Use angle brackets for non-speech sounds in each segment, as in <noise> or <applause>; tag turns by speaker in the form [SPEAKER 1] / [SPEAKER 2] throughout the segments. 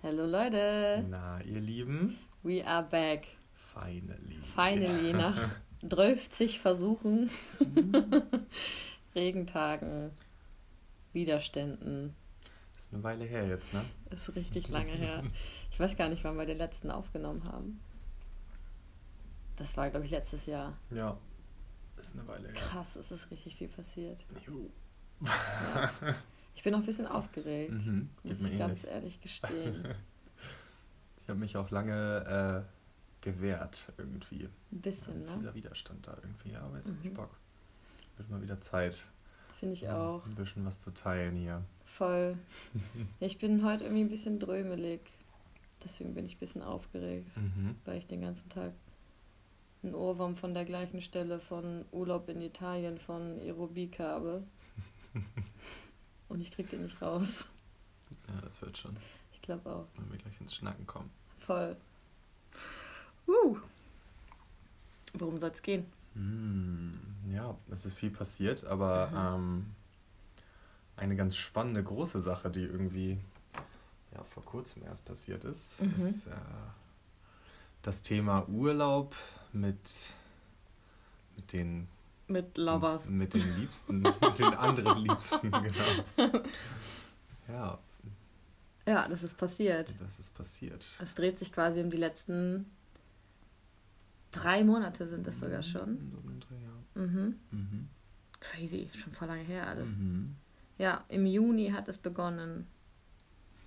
[SPEAKER 1] Hallo Leute.
[SPEAKER 2] Na, ihr Lieben.
[SPEAKER 1] We are back.
[SPEAKER 2] Finally.
[SPEAKER 1] Finally, nach 30 Versuchen, <laughs> <laughs> Regentagen, Widerständen.
[SPEAKER 2] Ist eine Weile her jetzt, ne?
[SPEAKER 1] Ist richtig lange her. <laughs> Ich weiß gar nicht, wann wir den letzten aufgenommen haben. Das war, glaube ich, letztes Jahr.
[SPEAKER 2] Ja. Ist eine Weile her.
[SPEAKER 1] Krass, es ist richtig viel passiert.
[SPEAKER 2] Jo.
[SPEAKER 1] Ja. Ich bin noch ein bisschen aufgeregt,
[SPEAKER 2] Mhm,
[SPEAKER 1] muss ich ganz
[SPEAKER 2] ähnlich.
[SPEAKER 1] ehrlich <laughs> gestehen.
[SPEAKER 2] Ich habe mich auch lange äh, gewehrt irgendwie.
[SPEAKER 1] Ein bisschen, ne?
[SPEAKER 2] Dieser Widerstand da irgendwie. Ja, aber jetzt hab ich
[SPEAKER 1] Mhm.
[SPEAKER 2] Bock. Wird mal wieder Zeit.
[SPEAKER 1] Finde ich auch.
[SPEAKER 2] Ein bisschen was zu teilen hier.
[SPEAKER 1] Voll. Ja, <laughs> ich bin heute irgendwie ein bisschen drömelig. Deswegen bin ich ein bisschen aufgeregt,
[SPEAKER 2] Mhm.
[SPEAKER 1] weil ich den ganzen Tag einen Ohrwurm von der gleichen Stelle von Urlaub in Italien von Aerobik habe. <laughs> Und ich krieg den nicht raus.
[SPEAKER 2] Ja, das wird schon,
[SPEAKER 1] Ich glaube auch.
[SPEAKER 2] wenn wir gleich ins Schnacken kommen.
[SPEAKER 1] Voll. Uh. Worum soll es gehen?
[SPEAKER 2] Hm, ja, es ist viel passiert, aber ähm, eine ganz spannende große Sache, die irgendwie ja, vor kurzem erst passiert ist,
[SPEAKER 1] Mhm.
[SPEAKER 2] ist äh, das Thema Urlaub mit, mit den
[SPEAKER 1] Mit Lovers.
[SPEAKER 2] mit den Liebsten, <laughs> mit den anderen Liebsten, genau. <laughs> Ja,
[SPEAKER 1] Ja, das ist passiert.
[SPEAKER 2] das ist passiert.
[SPEAKER 1] Es dreht sich quasi um die letzten drei Monate sind es sogar schon.
[SPEAKER 2] So um Dreh, ja.
[SPEAKER 1] Mhm.
[SPEAKER 2] Mhm.
[SPEAKER 1] Crazy, schon vor lange her alles.
[SPEAKER 2] Mhm.
[SPEAKER 1] Ja, im Juni hat es begonnen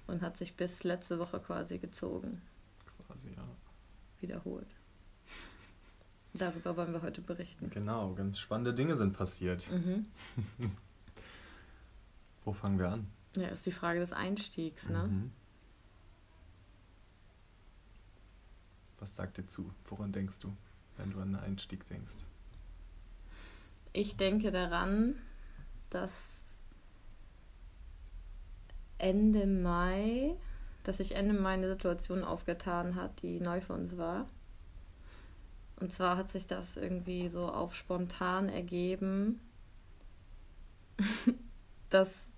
[SPEAKER 1] und hat sich bis letzte Woche quasi gezogen,
[SPEAKER 2] Quasi, ja.
[SPEAKER 1] wiederholt. Darüber wollen wir heute berichten.
[SPEAKER 2] Genau, ganz spannende Dinge sind passiert.
[SPEAKER 1] Mhm. <laughs>
[SPEAKER 2] Wo fangen wir an?
[SPEAKER 1] Ja, ist die Frage des Einstiegs, ne?
[SPEAKER 2] Mhm. Was sagt dir zu? Woran denkst du, wenn du an den Einstieg denkst?
[SPEAKER 1] Ich denke daran, dass Ende Mai, dass sich Ende Mai eine Situation aufgetan hat, die neu für uns war. Und zwar hat sich das irgendwie so auf spontan ergeben, <laughs> dass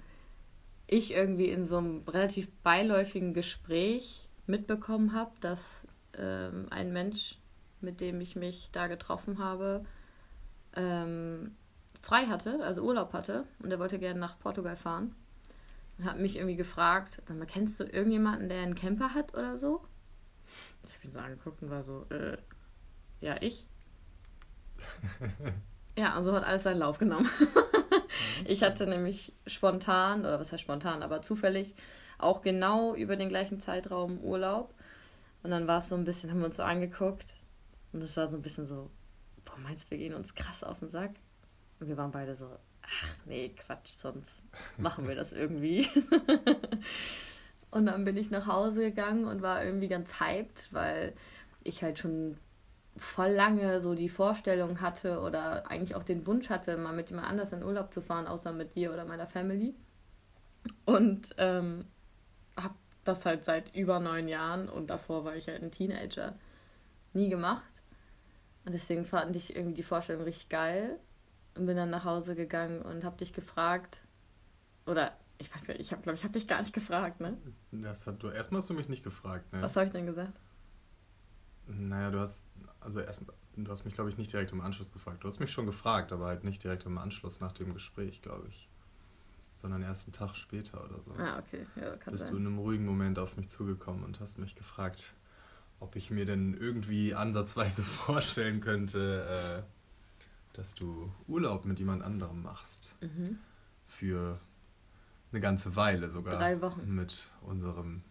[SPEAKER 1] ich irgendwie in so einem relativ beiläufigen Gespräch mitbekommen habe, dass ähm, ein Mensch, mit dem ich mich da getroffen habe, ähm, frei hatte, also Urlaub hatte und er wollte gerne nach Portugal fahren. Und hat mich irgendwie gefragt, sag mal, kennst du irgendjemanden, der einen Camper hat oder so? Ich habe ihn so angeguckt und war so, äh, ja, ich. <laughs> ja, und so hat alles seinen Lauf genommen. ich hatte nämlich spontan, oder was heißt spontan, aber zufällig auch genau über den gleichen Zeitraum Urlaub. Und dann war es so ein bisschen, haben wir uns so angeguckt und es war so ein bisschen so, boah, meinst du, wir gehen uns krass auf den Sack? Und wir waren beide so, ach nee, Quatsch, sonst machen wir das <laughs> irgendwie. und dann bin ich nach Hause gegangen und war irgendwie ganz hyped, weil ich halt schon voll lange so die Vorstellung hatte oder eigentlich auch den Wunsch hatte, mal mit jemand anders in Urlaub zu fahren, außer mit dir oder meiner Family. Und ähm, habe das halt seit über neun Jahren und davor war ich halt ein Teenager nie gemacht. Und deswegen fand ich irgendwie die Vorstellung richtig geil und bin dann nach Hause gegangen und habe dich gefragt, oder ich weiß nicht, ich habe glaube ich habe dich gar nicht gefragt, ne?
[SPEAKER 2] Das hat du erstmal hast du mich nicht gefragt, ne?
[SPEAKER 1] Was habe ich denn gesagt?
[SPEAKER 2] Naja, du hast also erstmal du hast mich glaube ich nicht direkt im Anschluss gefragt. Du hast mich schon gefragt, aber halt nicht direkt im Anschluss nach dem Gespräch, glaube ich. Sondern erst einen Tag später oder so.
[SPEAKER 1] Ah, okay, ja, kann
[SPEAKER 2] bist du
[SPEAKER 1] sein.
[SPEAKER 2] in einem ruhigen Moment auf mich zugekommen und hast mich gefragt, ob ich mir denn irgendwie ansatzweise <laughs> vorstellen könnte, äh, dass du Urlaub mit jemand anderem machst.
[SPEAKER 1] Mhm.
[SPEAKER 2] Für eine ganze Weile sogar.
[SPEAKER 1] Drei Wochen.
[SPEAKER 2] Mit unserem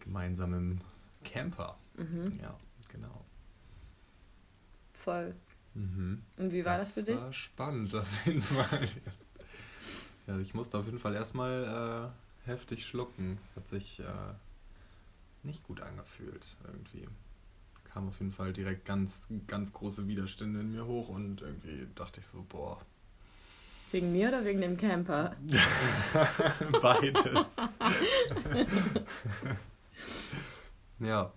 [SPEAKER 2] gemeinsamen Camper.
[SPEAKER 1] Mhm.
[SPEAKER 2] Ja, genau.
[SPEAKER 1] Voll.
[SPEAKER 2] Mhm.
[SPEAKER 1] Und wie war das, für dich?
[SPEAKER 2] war spannend auf jeden Fall. Ja, ich musste auf jeden Fall erstmal äh, heftig schlucken. Hat sich äh, nicht gut angefühlt irgendwie. Kam auf jeden Fall direkt ganz, ganz große Widerstände in mir hoch und irgendwie dachte ich so, boah,
[SPEAKER 1] Wegen mir oder wegen dem Camper? <laughs>
[SPEAKER 2] beides. <laughs> ja,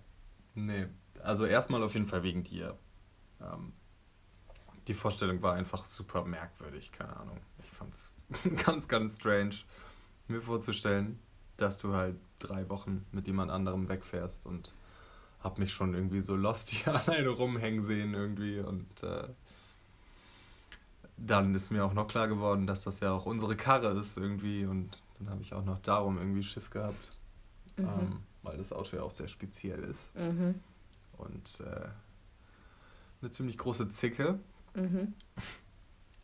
[SPEAKER 2] nee. Also erstmal auf jeden Fall wegen dir. Ähm, die Vorstellung war einfach super merkwürdig, keine Ahnung. Ich fand's <laughs> ganz, ganz strange, mir vorzustellen, dass du halt drei Wochen mit jemand anderem wegfährst und hab mich schon irgendwie so lost hier <laughs> alleine rumhängen sehen irgendwie und äh, dann ist mir auch noch klar geworden, dass das ja auch unsere Karre ist irgendwie und dann habe ich auch noch darum irgendwie Schiss gehabt, mhm. ähm, weil das Auto ja auch sehr speziell ist mhm. Und äh, eine ziemlich große Zicke mhm.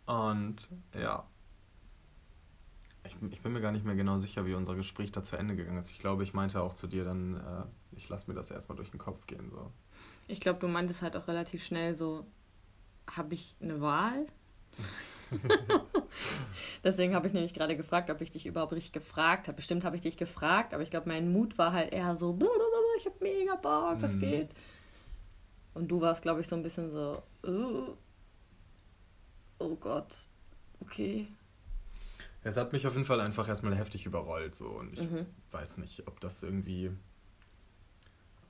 [SPEAKER 2] und ja, ich, ich, bin mir gar nicht mehr genau sicher, wie unser Gespräch da zu Ende gegangen ist. Ich glaube, ich meinte auch zu dir dann, äh, ich lasse mir das erstmal durch den Kopf gehen. So.
[SPEAKER 1] Ich glaube, du meintest halt auch relativ schnell so, habe ich eine Wahl? <laughs> Deswegen habe ich nämlich gerade gefragt, ob ich dich überhaupt richtig gefragt habe. Bestimmt habe ich dich gefragt, aber ich glaube, mein Mut war halt eher so, ich habe mega Bock, was mhm. geht? Und du warst, glaube ich, so ein bisschen so, oh, oh Gott, okay.
[SPEAKER 2] Es hat mich auf jeden Fall einfach erstmal heftig überrollt. So. Und ich mhm. weiß nicht, ob das irgendwie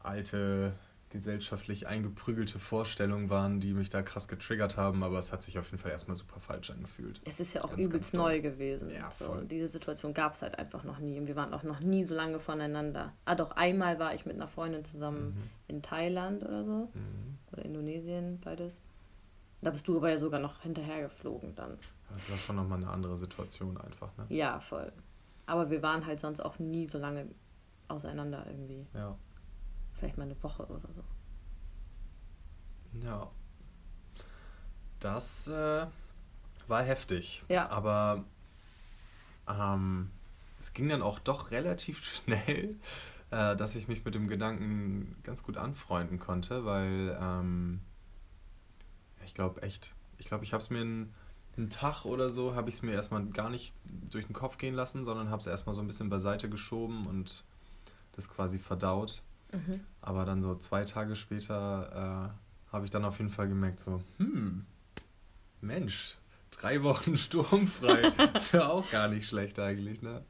[SPEAKER 2] alte, gesellschaftlich eingeprügelte Vorstellungen waren, die mich da krass getriggert haben, aber es hat sich auf jeden Fall erstmal super falsch angefühlt.
[SPEAKER 1] Es ist ja auch ganz, übelst ganz neu gewesen. Ja, so. voll. Diese Situation gab es halt einfach noch nie und wir waren auch noch nie so lange voneinander. Ah, doch, einmal war ich mit einer Freundin zusammen mhm. in Thailand oder so. Mhm. Oder Indonesien, beides. Da bist du aber ja sogar noch hinterher geflogen dann.
[SPEAKER 2] Das war schon nochmal eine andere Situation einfach, ne?
[SPEAKER 1] Ja, voll. Aber wir waren halt sonst auch nie so lange auseinander irgendwie. Ja. Vielleicht mal eine Woche oder so.
[SPEAKER 2] Ja. Das äh, war heftig. Ja. Aber ähm, es ging dann auch doch relativ <laughs> schnell, äh, dass ich mich mit dem Gedanken ganz gut anfreunden konnte, weil ähm, ich glaube echt, ich glaube, ich habe es mir einen, einen Tag oder so, habe ich es mir erstmal gar nicht durch den Kopf gehen lassen, sondern habe es erstmal so ein bisschen beiseite geschoben und das quasi verdaut. Mhm. Aber dann so zwei Tage später äh, habe ich dann auf jeden Fall gemerkt, so, hm, Mensch, drei Wochen <laughs> sturmfrei. <laughs> ist ja auch gar nicht schlecht eigentlich, ne?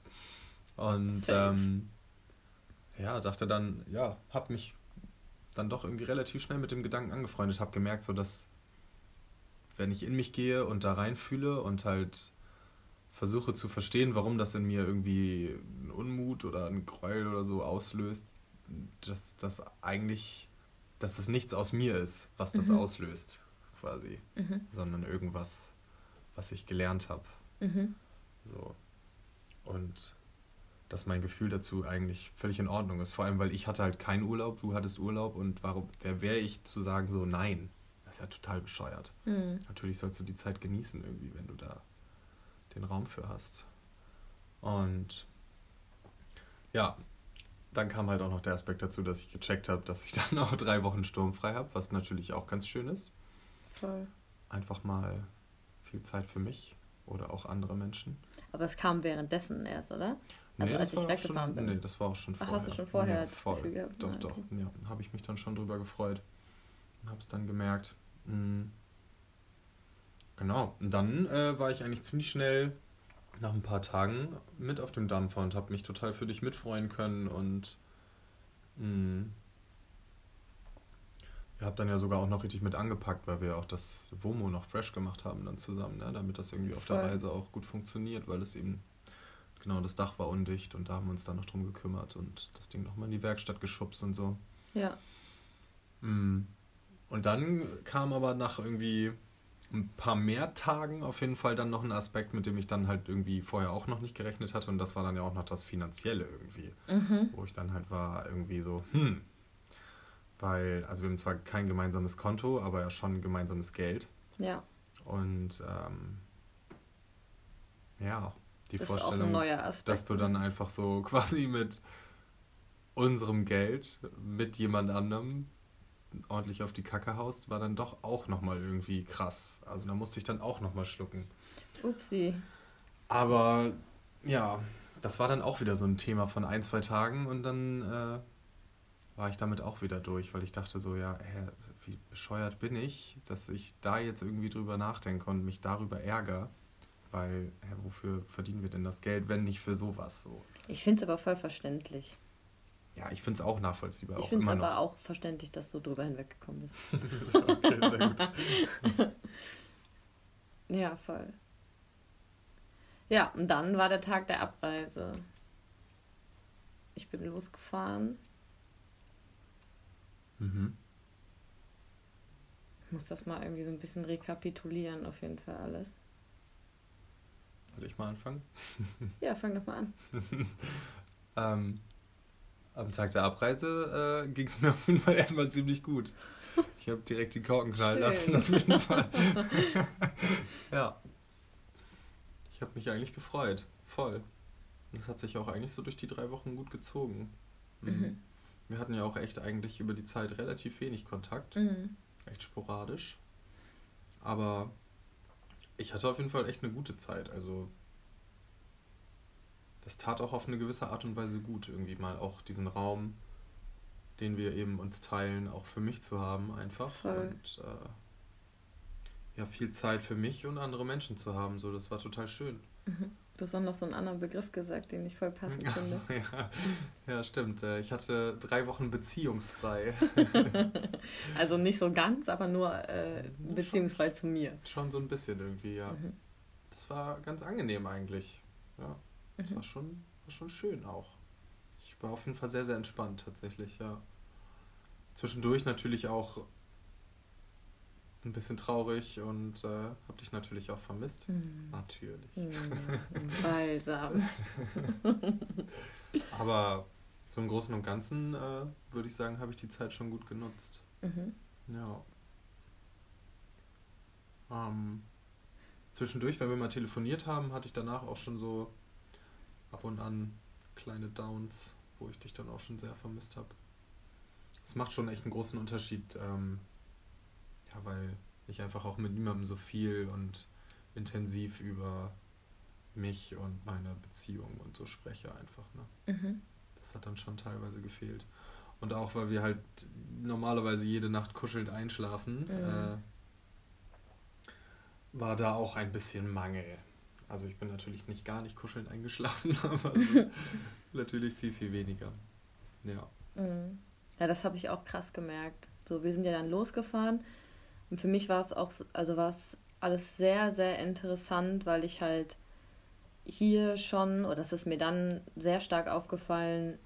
[SPEAKER 2] Und ähm, ja, dachte dann, ja, hab mich dann doch irgendwie relativ schnell mit dem Gedanken angefreundet, hab gemerkt, so dass wenn ich in mich gehe und da reinfühle und halt versuche zu verstehen, warum das in mir irgendwie einen Unmut oder einen Gräuel oder so auslöst, dass das eigentlich, dass es nichts aus mir ist, was das mhm. auslöst, quasi, mhm. sondern irgendwas, was ich gelernt habe. Mhm. So. Und dass mein Gefühl dazu eigentlich völlig in Ordnung ist. Vor allem, weil ich hatte halt keinen Urlaub, du hattest Urlaub und warum, wer wäre ich zu sagen so, nein, das ist ja total bescheuert. Mhm. Natürlich sollst du die Zeit genießen irgendwie, wenn du da den Raum für hast. Und ja, dann kam halt auch noch der Aspekt dazu, dass ich gecheckt habe, dass ich <laughs> dann auch drei Wochen sturmfrei habe, was natürlich auch ganz schön ist. Voll. Einfach mal viel Zeit für mich oder auch andere Menschen.
[SPEAKER 1] Aber es kam währenddessen erst, oder? Also nee, als ich
[SPEAKER 2] weggefahren schon, bin. Nee, das war auch schon vorher. Ach, hast du schon vorher nee, voll. Gefühl gehabt? Doch, ah, okay. doch. Ja, habe ich mich dann schon drüber gefreut. Und habe es dann gemerkt. Mh, hm. genau. Und dann äh, war ich eigentlich ziemlich schnell nach ein paar Tagen mit auf dem Dampfer und habe mich total für dich mitfreuen können und mh, hm. ihr habt dann ja sogar auch noch richtig mit angepackt, weil wir auch das WOMO noch fresh gemacht haben dann zusammen, ne? damit das irgendwie auf Voll. der Reise auch gut funktioniert, weil es eben genau das Dach war undicht und da haben wir uns dann noch drum gekümmert und das Ding nochmal in die Werkstatt geschubst und so. Ja. Mh. Und dann kam aber nach irgendwie ein paar mehr Tagen auf jeden Fall dann noch ein Aspekt, mit dem ich dann halt irgendwie vorher auch noch nicht gerechnet hatte. Und das war dann ja auch noch das Finanzielle irgendwie. Mhm. Wo ich dann halt war irgendwie so, hm. Weil, also wir haben zwar kein gemeinsames Konto, aber ja schon gemeinsames Geld. Ja. Und ähm, ja, die das Vorstellung, Aspekt, dass du dann einfach so <laughs> quasi mit unserem Geld, mit jemand anderem ordentlich auf die Kacke haust, war dann doch auch nochmal irgendwie krass. Also da musste ich dann auch nochmal schlucken. Upsi. Aber ja, das war dann auch wieder so ein Thema von ein, zwei Tagen und dann äh, war ich damit auch wieder durch, weil ich dachte so, ja, hä, wie bescheuert bin ich, dass ich da jetzt irgendwie drüber nachdenke und mich darüber ärgere. Weil, hä, wofür verdienen wir denn das Geld, wenn nicht für sowas so?
[SPEAKER 1] Ich finde es aber voll verständlich.
[SPEAKER 2] Ja, ich finde es auch nachvollziehbar.
[SPEAKER 1] Ich finde es aber noch. auch verständlich, dass du drüber hinweggekommen bist. <laughs> <laughs> okay, sehr gut. <laughs> ja, voll. Ja, und dann war der Tag der Abreise. ich bin losgefahren. Mhm. Ich muss das mal irgendwie so ein bisschen rekapitulieren, auf jeden Fall alles.
[SPEAKER 2] Soll ich mal anfangen?
[SPEAKER 1] ja, fang doch mal an.
[SPEAKER 2] ähm, am Tag der Abreise äh, ging es mir auf jeden Fall erstmal ziemlich gut. Ich habe direkt die Korken knallen lassen, auf jeden Fall. <laughs> ja. Ich habe mich eigentlich gefreut. Voll. Das hat sich auch eigentlich so durch die drei Wochen gut gezogen. Mhm. mhm. Wir hatten ja auch echt eigentlich über die Zeit relativ wenig Kontakt. Mhm. Echt sporadisch. Aber ich hatte auf jeden Fall echt eine gute Zeit. Also das tat auch auf eine gewisse Art und Weise gut, irgendwie mal auch diesen Raum, den wir eben uns teilen, auch für mich zu haben, einfach. Voll. Und äh, ja, viel Zeit für mich und andere Menschen zu haben. So, das war total schön.
[SPEAKER 1] Mhm. Du hast auch noch so einen anderen Begriff gesagt, den ich voll passend finde. <laughs>
[SPEAKER 2] Ja. ja, stimmt. Äh, ich hatte drei Wochen beziehungsfrei. <laughs>
[SPEAKER 1] also nicht so ganz, aber nur äh, beziehungsfrei
[SPEAKER 2] schon,
[SPEAKER 1] zu mir.
[SPEAKER 2] Schon so ein bisschen irgendwie, ja. Mhm. Das war ganz angenehm eigentlich. Ja. Das mhm. war, schon, war schon schön auch. Ich war auf jeden Fall sehr, sehr entspannt tatsächlich, ja. Zwischendurch natürlich auch ein bisschen traurig und äh, habe dich natürlich auch vermisst. Mhm. Natürlich. Mhm. <laughs> Balsam. <laughs> Aber so im Großen und Ganzen äh, würde ich sagen, habe ich die Zeit schon gut genutzt. Mhm. Ja. Ähm, zwischendurch, wenn wir mal telefoniert haben, hatte ich danach auch schon so ab und an kleine Downs, wo ich dich dann auch schon sehr vermisst habe. Es macht schon echt einen großen Unterschied, ähm, ja, weil ich einfach auch mit niemandem so viel und intensiv über mich und meine Beziehung und so spreche einfach. Ne? Mhm. Das hat dann schon teilweise gefehlt. Und auch weil wir halt normalerweise jede Nacht kuschelnd einschlafen, mhm. äh, war da auch ein bisschen Mangel. Also ich bin natürlich nicht gar nicht kuschelnd eingeschlafen, <laughs> aber <laughs> natürlich viel, viel weniger. Ja.
[SPEAKER 1] Mhm. Ja, das habe ich auch krass gemerkt. So, wir sind ja dann losgefahren und für mich war es auch, also war es alles sehr, sehr interessant, weil ich halt hier schon, oder das ist mir dann sehr stark aufgefallen,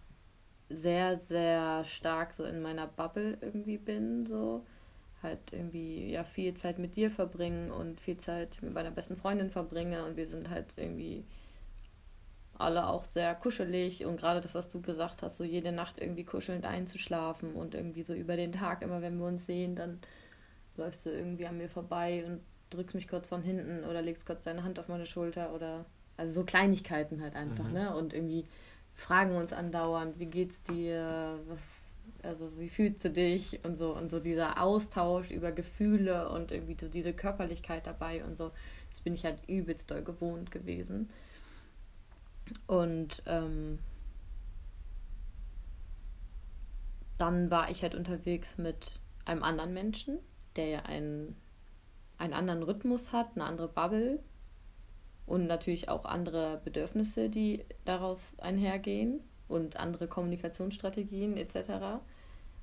[SPEAKER 1] sehr, sehr stark so in meiner Bubble irgendwie bin, so halt irgendwie ja viel Zeit mit dir verbringen und viel Zeit mit meiner besten Freundin verbringe und wir sind halt irgendwie alle auch sehr kuschelig und gerade das, was du gesagt hast, so jede Nacht irgendwie kuschelnd einzuschlafen und irgendwie so über den Tag, immer wenn wir uns sehen, dann läufst du irgendwie an mir vorbei und drückst mich kurz von hinten oder legst kurz deine Hand auf meine Schulter oder also so Kleinigkeiten halt einfach, mhm. ne? Und irgendwie fragen uns andauernd, wie geht's dir, was also wie fühlst du dich und so und so dieser Austausch über Gefühle und irgendwie so diese Körperlichkeit dabei und so, das bin ich halt übelst doll gewohnt gewesen. Und ähm, dann war ich halt unterwegs mit einem anderen Menschen, der ja einen, einen anderen Rhythmus hat, eine andere Bubble und natürlich auch andere Bedürfnisse, die daraus einhergehen und andere Kommunikationsstrategien etc.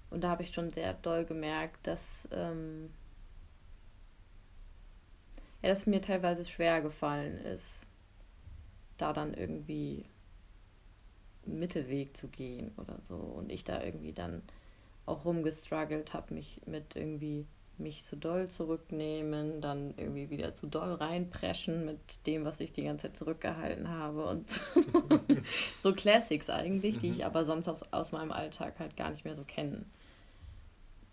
[SPEAKER 1] Und da habe ich schon sehr doll gemerkt, dass, ähm, ja, dass mir teilweise schwer gefallen ist, da dann irgendwie einen Mittelweg zu gehen oder so. Und ich da irgendwie dann auch rumgestruggelt habe, mich mit irgendwie mich zu doll zurücknehmen, dann irgendwie wieder zu doll reinpreschen mit dem, was ich die ganze Zeit zurückgehalten habe und so <laughs> Classics eigentlich, die ich mhm. aber sonst aus, aus meinem Alltag halt gar nicht mehr so kenne.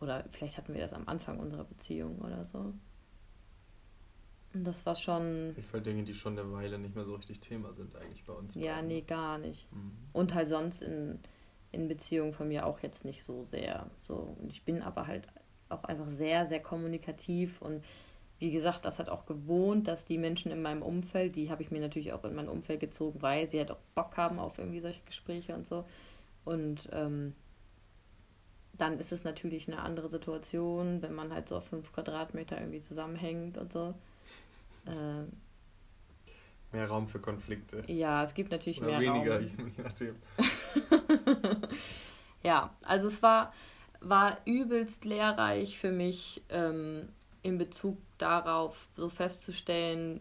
[SPEAKER 1] Oder vielleicht hatten wir das am Anfang unserer Beziehung oder so. Und das war schon.
[SPEAKER 2] Fall Dinge, die schon eine Weile nicht mehr so richtig Thema sind, eigentlich bei uns.
[SPEAKER 1] Ja, beiden. nee, gar nicht. Mhm. Und halt sonst in, in Beziehungen von mir auch jetzt nicht so sehr. So. Und ich bin aber halt auch einfach sehr, sehr kommunikativ und wie gesagt, das hat auch gewohnt, dass die Menschen in meinem Umfeld, die habe ich mir natürlich auch in mein Umfeld gezogen, weil sie halt auch Bock haben auf irgendwie solche Gespräche und so. Und ähm, dann ist es natürlich eine andere Situation, wenn man halt so auf fünf Quadratmeter irgendwie zusammenhängt und so. Ähm,
[SPEAKER 2] mehr Raum für Konflikte.
[SPEAKER 1] Ja, es gibt natürlich Oder mehr weniger, Raum. je nachdem. <laughs> ja, also es war war übelst lehrreich für mich ähm, in Bezug darauf, so festzustellen,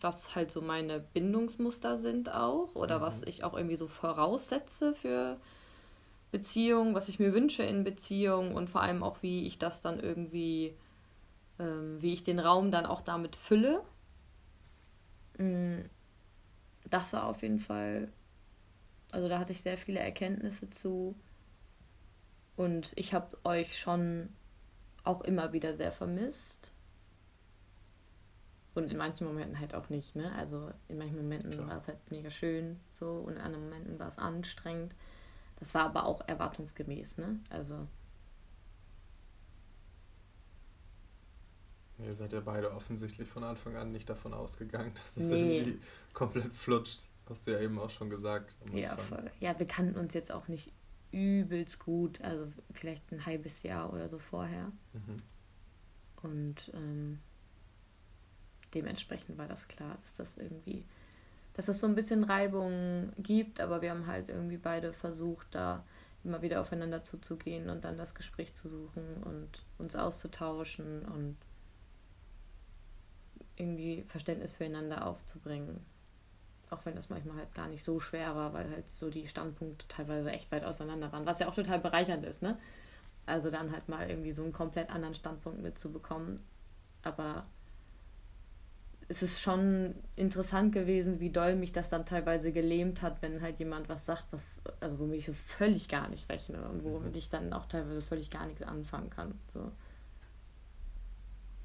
[SPEAKER 1] was halt so meine Bindungsmuster sind auch oder mhm. was ich auch irgendwie so voraussetze für Beziehungen, was ich mir wünsche in Beziehungen und vor allem auch, wie ich das dann irgendwie, ähm, wie ich den Raum dann auch damit fülle. Mm, das war auf jeden Fall, also da hatte ich sehr viele Erkenntnisse zu und ich habe euch schon auch immer wieder sehr vermisst. Und in manchen Momenten halt auch nicht, ne? Also in manchen Momenten Klar. war es halt mega schön so und in anderen Momenten war es anstrengend. Das war aber auch erwartungsgemäß, ne? Also.
[SPEAKER 2] Ihr seid ja beide offensichtlich von Anfang an nicht davon ausgegangen, <laughs> dass es nee. irgendwie komplett flutscht. Hast du ja eben auch schon gesagt.
[SPEAKER 1] Ja, voll. Ja, wir kannten uns jetzt auch nicht übelst gut. Also vielleicht ein halbes Jahr oder so vorher. Mhm. Und ähm, dementsprechend war das klar, dass das irgendwie, dass es so ein bisschen Reibung gibt, aber wir haben halt irgendwie beide versucht, da immer wieder aufeinander zuzugehen und dann das Gespräch zu suchen und uns auszutauschen und irgendwie Verständnis füreinander aufzubringen. Auch wenn das manchmal halt gar nicht so schwer war, weil halt so die Standpunkte teilweise echt weit auseinander waren, was ja auch total bereichernd ist, ne? Also dann halt mal irgendwie so einen komplett anderen Standpunkt mitzubekommen. Aber es ist schon interessant gewesen, wie doll mich das dann teilweise gelähmt hat, wenn halt jemand was sagt, was, also womit ich so völlig gar nicht rechne und womit mhm. ich dann auch teilweise völlig gar nichts anfangen kann. So.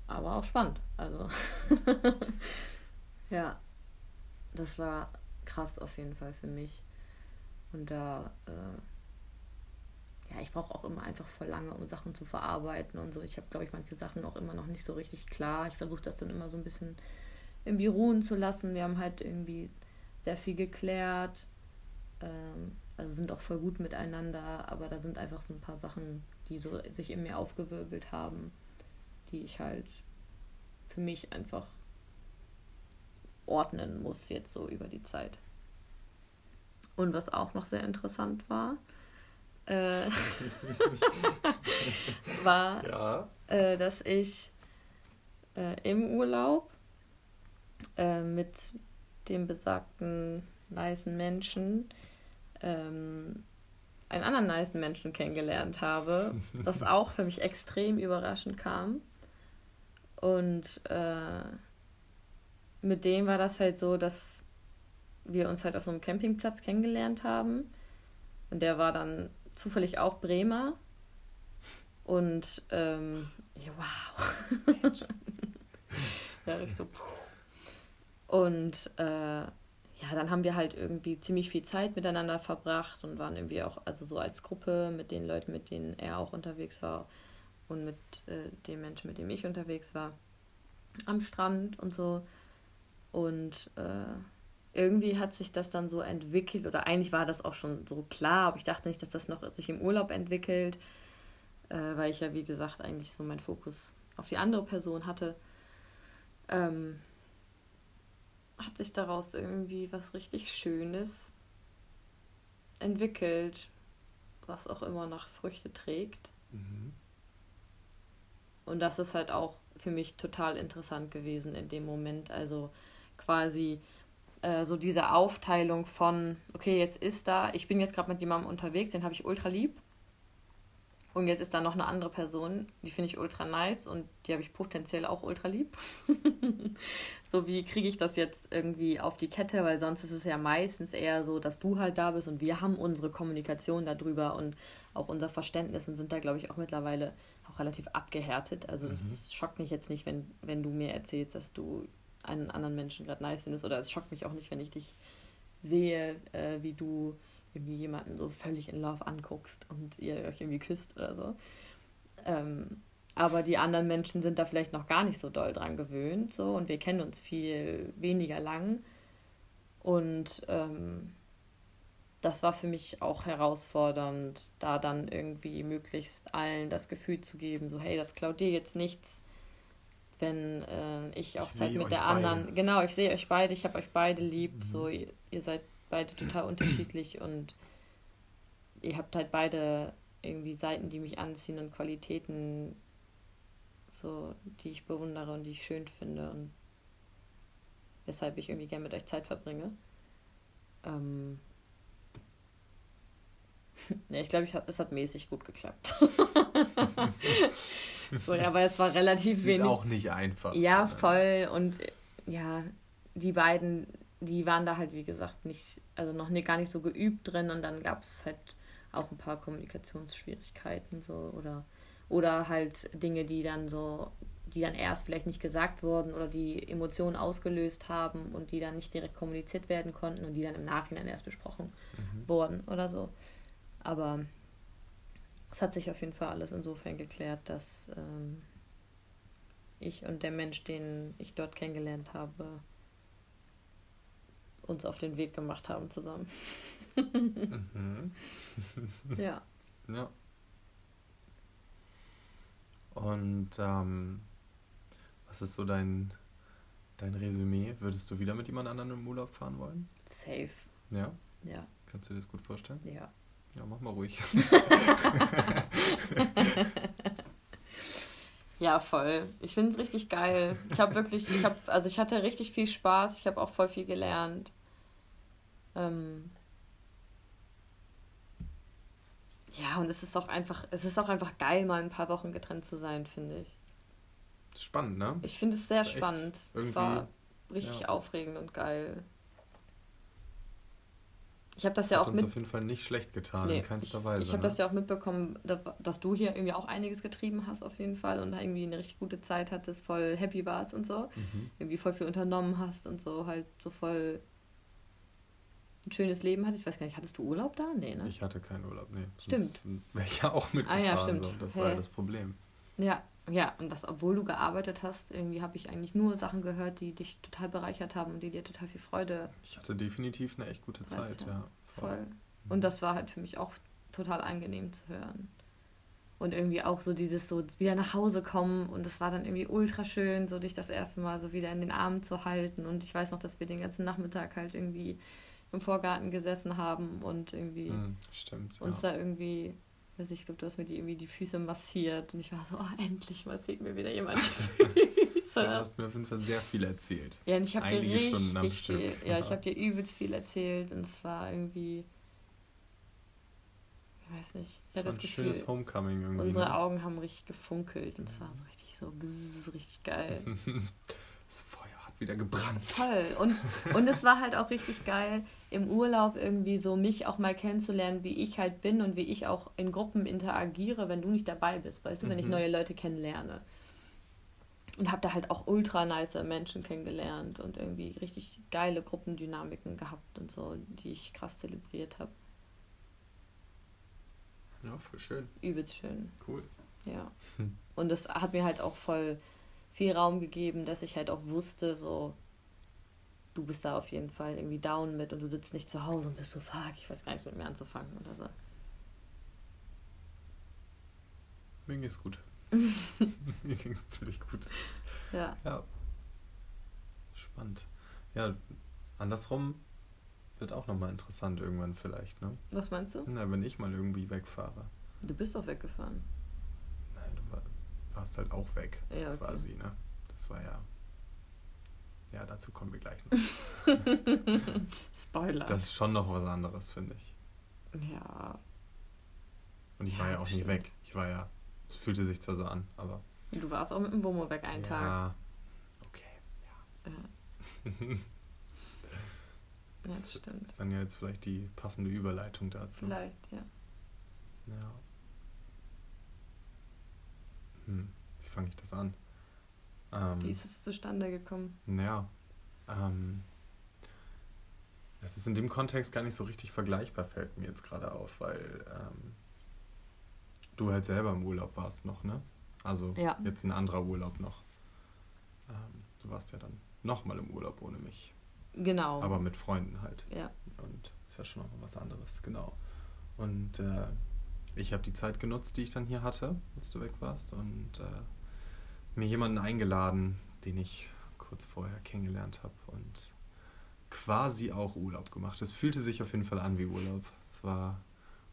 [SPEAKER 1] Aber auch spannend. Also <laughs> ja, das war krass auf jeden Fall für mich. Und da, äh, ja, ich brauche auch immer einfach voll lange, um Sachen zu verarbeiten und so. Ich habe, glaube ich, manche Sachen auch immer noch nicht so richtig klar. Ich versuche das dann immer so ein bisschen irgendwie ruhen zu lassen. Wir haben halt irgendwie sehr viel geklärt. Ähm, also sind auch voll gut miteinander, aber da sind einfach so ein paar Sachen, die so sich in mir aufgewirbelt haben, die ich halt für mich einfach ordnen muss jetzt so über die Zeit. Und was auch noch sehr interessant war, äh, <laughs> war, ja. äh, dass ich äh, im Urlaub äh, mit dem besagten nicen Menschen ähm, einen anderen nicen Menschen kennengelernt habe, <laughs> das auch für mich extrem überraschend kam. Und äh, mit dem war das halt so, dass wir uns halt auf so einem Campingplatz kennengelernt haben. Und der war dann zufällig auch Bremer. Und ähm, ja, wow. <laughs> ja, ich so, puh. Und äh, ja, dann haben wir halt irgendwie ziemlich viel Zeit miteinander verbracht und waren irgendwie auch, also so als Gruppe mit den Leuten, mit denen er auch unterwegs war und mit äh, den Menschen, mit denen ich unterwegs war, am Strand und so. Und äh, irgendwie hat sich das dann so entwickelt, oder eigentlich war das auch schon so klar, aber ich dachte nicht, dass das noch sich im Urlaub entwickelt, äh, weil ich ja, wie gesagt, eigentlich so meinen Fokus auf die andere Person hatte. Ähm, hat sich daraus irgendwie was richtig Schönes entwickelt, was auch immer noch Früchte trägt. Mhm. Und das ist halt auch für mich total interessant gewesen in dem Moment. Also quasi äh, so diese Aufteilung von, okay, jetzt ist da, ich bin jetzt gerade mit jemandem unterwegs, den habe ich ultra lieb. Und jetzt ist da noch eine andere Person, die finde ich ultra nice und die habe ich potenziell auch ultra lieb. <laughs> so, wie kriege ich das jetzt irgendwie auf die Kette? Weil sonst ist es ja meistens eher so, dass du halt da bist und wir haben unsere Kommunikation darüber und auch unser Verständnis und sind da, glaube ich, auch mittlerweile auch relativ abgehärtet. Also, es mhm. schockt mich jetzt nicht, wenn, wenn du mir erzählst, dass du einen anderen Menschen gerade nice findest. Oder es schockt mich auch nicht, wenn ich dich sehe, äh, wie du irgendwie jemanden so völlig in Love anguckst und ihr euch irgendwie küsst oder so. Ähm, aber die anderen Menschen sind da vielleicht noch gar nicht so doll dran gewöhnt, so und wir kennen uns viel weniger lang. Und ähm, das war für mich auch herausfordernd, da dann irgendwie möglichst allen das Gefühl zu geben, so hey, das klaut dir jetzt nichts, wenn äh, ich auch ich Zeit mit der anderen, genau, ich sehe euch beide, ich habe euch beide lieb, mhm. so ihr, ihr seid beide total unterschiedlich und ihr habt halt beide irgendwie Seiten, die mich anziehen und Qualitäten, so, die ich bewundere und die ich schön finde. Und weshalb ich irgendwie gerne mit euch Zeit verbringe. Ähm, <laughs> ja, ich glaube, ich hab, es hat mäßig gut geklappt. <laughs> <laughs> so, aber es war relativ
[SPEAKER 2] Es
[SPEAKER 1] wenig.
[SPEAKER 2] ist auch nicht einfach.
[SPEAKER 1] Ja,
[SPEAKER 2] Äh,
[SPEAKER 1] voll. Und ja, die beiden, die waren da halt, wie gesagt, nicht, also noch nicht, gar nicht so geübt drin und dann gab es halt auch ein paar Kommunikationsschwierigkeiten so oder oder halt Dinge, die dann so, die dann erst vielleicht nicht gesagt wurden oder die Emotionen ausgelöst haben und die dann nicht direkt kommuniziert werden konnten und die dann im Nachhinein erst besprochen
[SPEAKER 2] Mhm.
[SPEAKER 1] wurden oder so. Aber es hat sich auf jeden Fall alles insofern geklärt, dass ähm, ich und der Mensch, den ich dort kennengelernt habe, uns auf den Weg gemacht haben zusammen.
[SPEAKER 2] Mhm. <laughs>
[SPEAKER 1] ja.
[SPEAKER 2] Ja. Und ähm, was ist so dein, dein Resümee? Würdest du wieder mit jemand anderem im Urlaub fahren wollen?
[SPEAKER 1] Safe.
[SPEAKER 2] Ja?
[SPEAKER 1] Ja.
[SPEAKER 2] Kannst du dir das gut vorstellen?
[SPEAKER 1] Ja.
[SPEAKER 2] Ja, mach mal ruhig. <laughs>
[SPEAKER 1] Ja, voll. Ich finde es richtig geil. Ich habe wirklich, ich habe, also ich hatte richtig viel Spaß. Ich habe auch voll viel gelernt. Ähm ja, und es ist auch einfach, es ist auch einfach geil, mal ein paar Wochen getrennt zu sein, finde ich.
[SPEAKER 2] Spannend, ne?
[SPEAKER 1] Ich finde es sehr spannend. Es war richtig
[SPEAKER 2] ja.
[SPEAKER 1] aufregend und geil. Ich habe das ja
[SPEAKER 2] Hat
[SPEAKER 1] auch
[SPEAKER 2] uns
[SPEAKER 1] mit.
[SPEAKER 2] auf jeden Fall nicht schlecht getan,
[SPEAKER 1] Nee,
[SPEAKER 2] in keinster
[SPEAKER 1] ich
[SPEAKER 2] Weise.
[SPEAKER 1] ich habe
[SPEAKER 2] ne?
[SPEAKER 1] das ja auch mitbekommen, da- dass du hier irgendwie auch einiges getrieben hast auf jeden Fall und irgendwie eine richtig gute Zeit hattest, voll happy warst und so.
[SPEAKER 2] Mhm.
[SPEAKER 1] Irgendwie voll viel unternommen hast und so halt so voll ein schönes Leben hattest. Ich weiß gar nicht, hattest du Urlaub da? Nee, ne?
[SPEAKER 2] Ich hatte keinen Urlaub, nee.
[SPEAKER 1] Stimmt.
[SPEAKER 2] Wäre ich ja auch
[SPEAKER 1] Ah,
[SPEAKER 2] mitgefahren.
[SPEAKER 1] ja, stimmt.
[SPEAKER 2] So. Das war ja das Problem.
[SPEAKER 1] Ja, ja, und das, obwohl du gearbeitet hast, irgendwie habe ich eigentlich nur Sachen gehört, die dich total bereichert haben und die dir total viel Freude
[SPEAKER 2] Ich hatte definitiv eine echt gute Zeit,
[SPEAKER 1] du,
[SPEAKER 2] ja.
[SPEAKER 1] voll. Und das war halt für mich auch total angenehm zu hören. Und irgendwie auch so dieses so wieder nach Hause kommen und es war dann irgendwie ultra schön, so dich das erste Mal so wieder in den Armen zu halten. Und ich weiß noch, dass wir den ganzen Nachmittag halt irgendwie im Vorgarten gesessen haben und irgendwie
[SPEAKER 2] Mhm, stimmt.
[SPEAKER 1] uns
[SPEAKER 2] ja.
[SPEAKER 1] da irgendwie, weiß ich, glaube, du hast mir die irgendwie die Füße massiert und ich war so, oh, endlich massiert mir wieder jemand die <laughs>
[SPEAKER 2] Du
[SPEAKER 1] Füße.
[SPEAKER 2] hast mir auf jeden Fall sehr viel erzählt.
[SPEAKER 1] Ja, und ich habe dir richtig
[SPEAKER 2] Stunden am
[SPEAKER 1] viel,
[SPEAKER 2] Stück.
[SPEAKER 1] ja, ich habe dir übelst viel erzählt und es war irgendwie, ich weiß nicht, ich
[SPEAKER 2] Das
[SPEAKER 1] hatte das
[SPEAKER 2] ein
[SPEAKER 1] Gefühl,
[SPEAKER 2] schönes Homecoming irgendwie.
[SPEAKER 1] unsere
[SPEAKER 2] ne?
[SPEAKER 1] Augen haben richtig gefunkelt und es war so richtig so, bzzz, richtig geil. <laughs>
[SPEAKER 2] Das Feuer wieder gebrannt.
[SPEAKER 1] Toll. Und, und es war halt auch richtig geil, im Urlaub irgendwie so mich auch mal kennenzulernen, wie ich halt bin und wie ich auch in Gruppen interagiere, wenn du nicht dabei bist, weißt du, wenn ich
[SPEAKER 2] Mhm.
[SPEAKER 1] neue Leute kennenlerne. Und habe da halt auch ultra nice Menschen kennengelernt und irgendwie richtig geile Gruppendynamiken gehabt und so, die ich krass zelebriert habe.
[SPEAKER 2] Ja, voll schön.
[SPEAKER 1] Übelst schön,
[SPEAKER 2] Cool.
[SPEAKER 1] ja.
[SPEAKER 2] Hm.
[SPEAKER 1] Und es hat mir halt auch voll viel Raum gegeben, dass ich halt auch wusste, so, du bist da auf jeden Fall irgendwie down mit und du sitzt nicht zu Hause und bist so, fuck, ich weiß gar nichts mit mir anzufangen oder so.
[SPEAKER 2] Mir ging's gut. <laughs> Mir ging's ziemlich gut.
[SPEAKER 1] Ja,
[SPEAKER 2] Ja. Spannend. Ja, andersrum wird auch nochmal interessant irgendwann vielleicht, ne?
[SPEAKER 1] was meinst du?
[SPEAKER 2] Na, wenn ich mal irgendwie wegfahre.
[SPEAKER 1] Du bist doch weggefahren.
[SPEAKER 2] Warst halt auch weg,
[SPEAKER 1] Ja, okay.
[SPEAKER 2] quasi, ne? Das war ja. Ja, dazu kommen wir gleich noch. <laughs>
[SPEAKER 1] Spoiler.
[SPEAKER 2] Das ist schon noch was anderes, finde ich.
[SPEAKER 1] ja,
[SPEAKER 2] Und ich
[SPEAKER 1] Ja,
[SPEAKER 2] war ja auch nie
[SPEAKER 1] stimmt.
[SPEAKER 2] weg. Ich war ja. Es fühlte sich zwar so an, aber.
[SPEAKER 1] du warst auch mit dem Womo weg einen Tag.
[SPEAKER 2] ja, okay.
[SPEAKER 1] Ja,
[SPEAKER 2] Ja. <laughs>
[SPEAKER 1] ja, das stimmt.
[SPEAKER 2] ist dann ja jetzt vielleicht die passende Überleitung dazu.
[SPEAKER 1] Vielleicht, ja.
[SPEAKER 2] Ja. Hm, wie fange ich das an? Ähm,
[SPEAKER 1] Wie ist es zustande gekommen?
[SPEAKER 2] Naja, ähm, es ist in dem Kontext gar nicht so richtig vergleichbar, fällt mir jetzt gerade auf, weil ähm, du halt selber im Urlaub warst noch, ne? Also
[SPEAKER 1] Ja.
[SPEAKER 2] jetzt ein anderer Urlaub noch. Ähm, du warst ja dann nochmal im Urlaub ohne mich,
[SPEAKER 1] Genau.
[SPEAKER 2] aber mit Freunden halt.
[SPEAKER 1] ja.
[SPEAKER 2] Und ist ja schon nochmal was anderes, genau. Und äh, ich habe die Zeit genutzt, die ich dann hier hatte, als du weg warst, und äh, mir jemanden eingeladen, den ich kurz vorher kennengelernt habe und quasi auch Urlaub gemacht. Es fühlte sich auf jeden Fall an wie Urlaub. Es war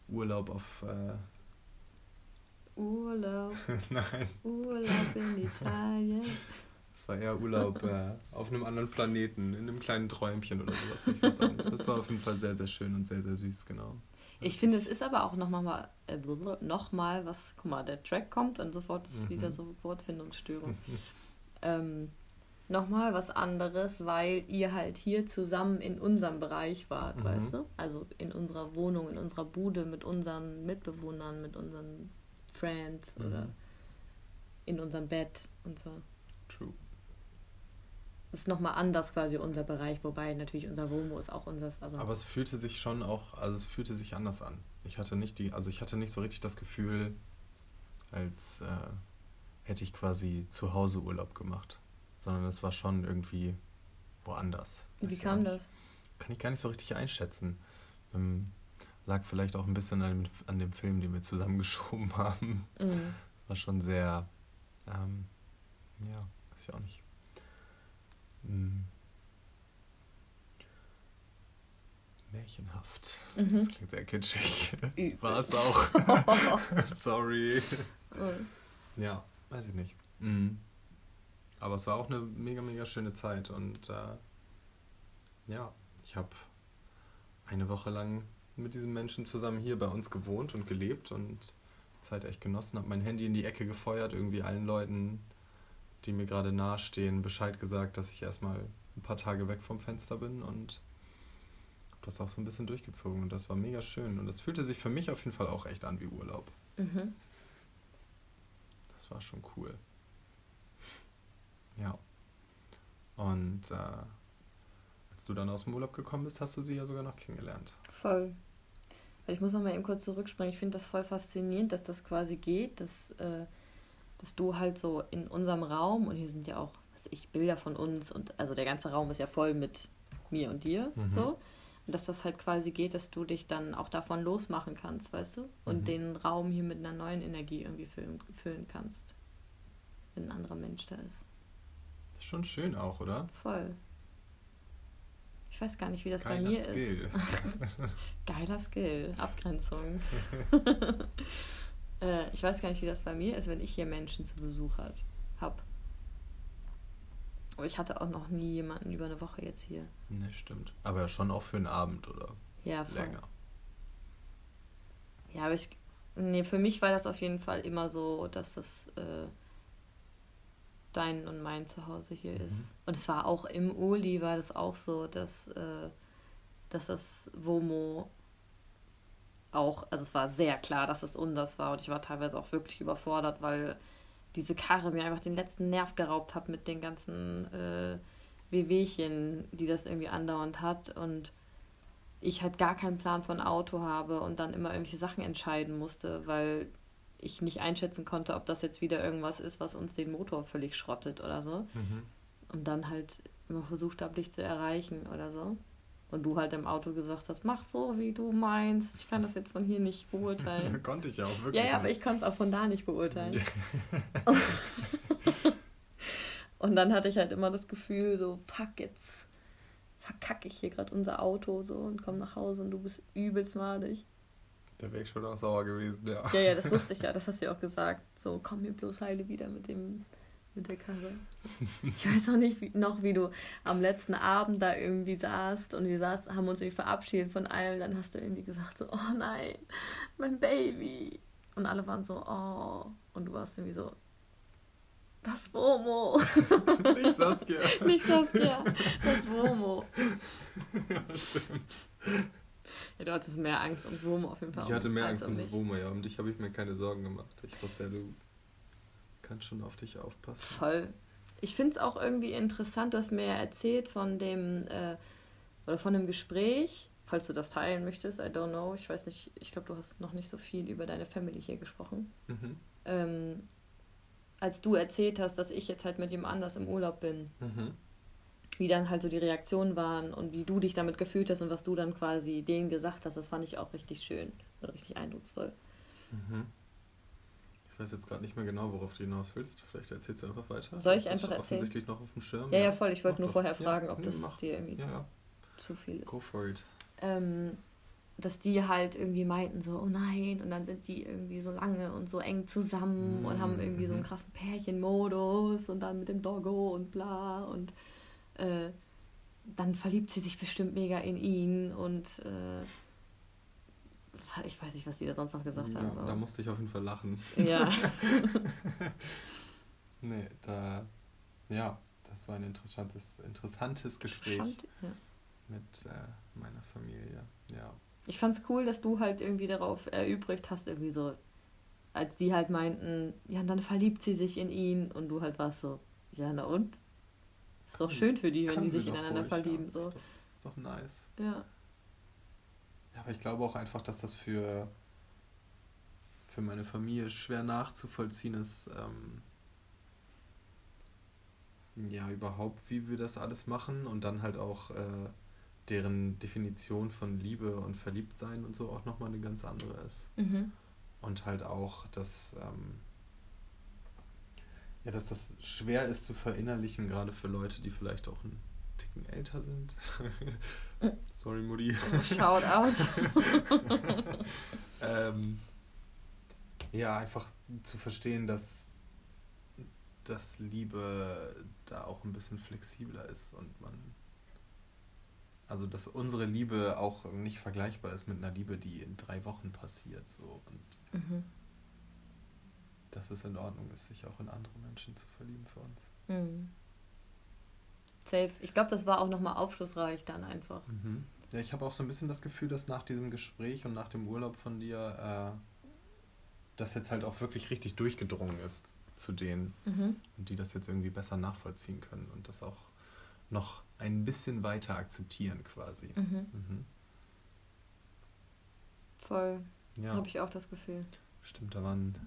[SPEAKER 2] Urlaub auf. Äh, <laughs>
[SPEAKER 1] Urlaub, <laughs>
[SPEAKER 2] nein,
[SPEAKER 1] Urlaub in <laughs> Italien.
[SPEAKER 2] Das war eher Urlaub äh, auf einem anderen Planeten, in einem kleinen Träumchen oder sowas. Ich weiß auch nicht. Das war auf jeden Fall sehr, sehr schön und sehr, sehr süß, genau.
[SPEAKER 1] Ich finde, es ist aber auch nochmal äh, noch mal was, guck mal, der Track kommt und sofort ist mhm. wieder so Wortfindungsstörung. <laughs> ähm, nochmal was anderes, weil ihr halt hier zusammen in unserem Bereich wart, mhm. weißt du? Also in unserer Wohnung, in unserer Bude mit unseren Mitbewohnern, mit unseren Friends mhm. oder in unserem Bett und so. True. Das ist nochmal anders quasi unser Bereich, wobei natürlich unser Womo ist auch unseres.
[SPEAKER 2] Also Aber es fühlte sich schon auch, also es fühlte sich anders an. Ich hatte nicht die, also ich hatte nicht so richtig das Gefühl, als äh, hätte ich quasi zu Hause Urlaub gemacht sondern es war schon irgendwie woanders. Wie Weiß kam das? Kann ich gar nicht so richtig einschätzen. Ähm, lag vielleicht auch ein bisschen an dem, an dem Film, den wir zusammengeschoben <laughs> haben. Mhm. War schon sehr, ähm, ja, weiß ich auch nicht. Mhm. Märchenhaft. Mhm. Das klingt sehr kitschig. War es auch. <laughs> Sorry. Oh. Ja, weiß ich nicht. Mhm. Aber es war auch eine mega, mega schöne Zeit. Und äh, ja, ich habe eine Woche lang mit diesen Menschen zusammen hier bei uns gewohnt und gelebt und Zeit echt genossen. Habe mein Handy in die Ecke gefeuert, irgendwie allen Leuten, die mir gerade nahestehen, Bescheid gesagt, dass ich erstmal ein paar Tage weg vom Fenster bin und habe das auch so ein bisschen durchgezogen. Und das war mega schön. Und das fühlte sich für mich auf jeden Fall auch echt an wie Urlaub. Mhm. Das war schon cool. Ja. Und äh, als du dann aus dem Urlaub gekommen bist, hast du sie ja sogar noch kennengelernt.
[SPEAKER 1] Voll. Ich muss noch mal eben kurz zurückspringen. Ich finde das voll faszinierend, dass das quasi geht, dass, äh, dass du halt so in unserem Raum, und hier sind ja auch, was ich, Bilder von uns, und also der ganze Raum ist ja voll mit mir und dir, mhm. so. Und dass das halt quasi geht, dass du dich dann auch davon losmachen kannst, weißt du? Und mhm. den Raum hier mit einer neuen Energie irgendwie füllen, füllen kannst. Wenn ein anderer Mensch da ist.
[SPEAKER 2] Das ist schon schön auch, oder?
[SPEAKER 1] Voll. Ich weiß gar nicht, wie das Geiler bei mir Skill. ist. <laughs> Geiler Skill. Abgrenzung. <laughs> <laughs> äh, ich weiß gar nicht, wie das bei mir ist, wenn ich hier Menschen zu Besuch habe. Aber ich hatte auch noch nie jemanden über eine Woche jetzt hier.
[SPEAKER 2] Ne, stimmt. Aber ja schon auch für einen Abend oder ja, voll. länger.
[SPEAKER 1] Ja, aber ich. Nee, für mich war das auf jeden Fall immer so, dass das. Äh, dein und mein Zuhause hier mhm. ist. Und es war auch im Uli war das auch so, dass, äh, dass das Womo auch, also es war sehr klar, dass es unseres war und ich war teilweise auch wirklich überfordert, weil diese Karre mir einfach den letzten Nerv geraubt hat mit den ganzen äh, Wehwehchen, die das irgendwie andauernd hat und ich halt gar keinen Plan von Auto habe und dann immer irgendwelche Sachen entscheiden musste, weil ich nicht einschätzen konnte, ob das jetzt wieder irgendwas ist, was uns den Motor völlig schrottet oder so. Mhm. Und dann halt immer versucht habe, dich zu erreichen oder so. Und du halt im Auto gesagt hast, mach so, wie du meinst. Ich kann das jetzt von hier nicht beurteilen. <laughs> konnte ich ja auch wirklich. Ja, ja, aber ich konnte es auch von da nicht beurteilen. <laughs> und dann hatte ich halt immer das Gefühl, so, fuck, jetzt verkacke ich hier gerade unser Auto so und komme nach Hause und du bist übelst madig.
[SPEAKER 2] Der wäre schon auch sauer gewesen, ja.
[SPEAKER 1] Ja, ja, das wusste ich ja, das hast du ja auch gesagt. So, komm mir bloß heile wieder mit dem mit der Karre. Ich weiß auch nicht wie, noch, wie du am letzten Abend da irgendwie saßt und wir saß, haben uns irgendwie verabschiedet von allem. Dann hast du irgendwie gesagt so, oh nein, mein Baby. Und alle waren so, oh. Und du warst irgendwie so, das Womo. <laughs> nicht Saskia. <laughs> nicht Saskia, das Womo. Ja, stimmt. Ja, du hattest mehr Angst ums Womo auf jeden Fall.
[SPEAKER 2] Ich hatte mehr Angst ums Womo, ja. Um dich habe ich mir keine Sorgen gemacht. Ich wusste ja, du kannst schon auf dich aufpassen.
[SPEAKER 1] Voll. Ich finde es auch irgendwie interessant, du hast mir ja erzählt von dem, äh, oder von dem Gespräch, falls du das teilen möchtest, I don't know. Ich weiß nicht, ich glaube, du hast noch nicht so viel über deine Family hier gesprochen. Mhm. Ähm, als du erzählt hast, dass ich jetzt halt mit jemand anders im Urlaub bin. Mhm wie dann halt so die Reaktionen waren und wie du dich damit gefühlt hast und was du dann quasi denen gesagt hast, das fand ich auch richtig schön und richtig eindrucksvoll. Mhm.
[SPEAKER 2] Ich weiß jetzt gerade nicht mehr genau, worauf du hinaus willst. Vielleicht erzählst du einfach weiter. Soll ich das einfach erzählen? offensichtlich
[SPEAKER 1] noch auf dem Schirm. Ja, ja, voll. Ich wollte nur doch. vorher fragen, ja, ob das mach. dir irgendwie ja, ja. zu viel ist. Go for it. Ähm, dass die halt irgendwie meinten so, oh nein, und dann sind die irgendwie so lange und so eng zusammen mhm. und haben irgendwie so einen mhm. krassen Pärchenmodus und dann mit dem Doggo und bla und äh, dann verliebt sie sich bestimmt mega in ihn und äh, ich weiß nicht, was die da sonst noch gesagt
[SPEAKER 2] ja,
[SPEAKER 1] haben.
[SPEAKER 2] Da musste ich auf jeden Fall lachen. Ja. <laughs> nee, da, ja, das war ein interessantes, interessantes Gespräch ja. mit äh, meiner Familie. Ja.
[SPEAKER 1] Ich fand's cool, dass du halt irgendwie darauf erübrigt hast, irgendwie so, als die halt meinten, ja, dann verliebt sie sich in ihn und du halt warst so, ja, na und? Ist doch schön für die, wenn die sich ineinander ruhig, verlieben. Ja. So.
[SPEAKER 2] Ist, doch, ist doch nice.
[SPEAKER 1] Ja.
[SPEAKER 2] Ja, aber ich glaube auch einfach, dass das für, für meine Familie schwer nachzuvollziehen ist, ähm, ja, überhaupt, wie wir das alles machen und dann halt auch äh, deren Definition von Liebe und Verliebtsein und so auch nochmal eine ganz andere ist. Mhm. Und halt auch, dass, ähm, ja, dass das schwer ist zu verinnerlichen, gerade für Leute, die vielleicht auch einen Ticken älter sind. <laughs> Sorry, Mutti. Schaut aus. <laughs> ähm, ja, einfach zu verstehen, dass, dass Liebe da auch ein bisschen flexibler ist und man. Also, dass unsere Liebe auch nicht vergleichbar ist mit einer Liebe, die in drei Wochen passiert. So. Und mhm. dass es in Ordnung ist, sich auch in andere Menschen zu verlieben für uns.
[SPEAKER 1] Mhm. Safe. Ich glaube, das war auch nochmal aufschlussreich dann einfach.
[SPEAKER 2] Mhm. Ja, ich habe auch so ein bisschen das Gefühl, dass nach diesem Gespräch und nach dem Urlaub von dir äh, das jetzt halt auch wirklich richtig durchgedrungen ist zu denen mhm. und die das jetzt irgendwie besser nachvollziehen können und das auch noch ein bisschen weiter akzeptieren quasi. Mhm. Mhm.
[SPEAKER 1] Voll. Ja. Habe ich auch das Gefühl.
[SPEAKER 2] Stimmt, da waren,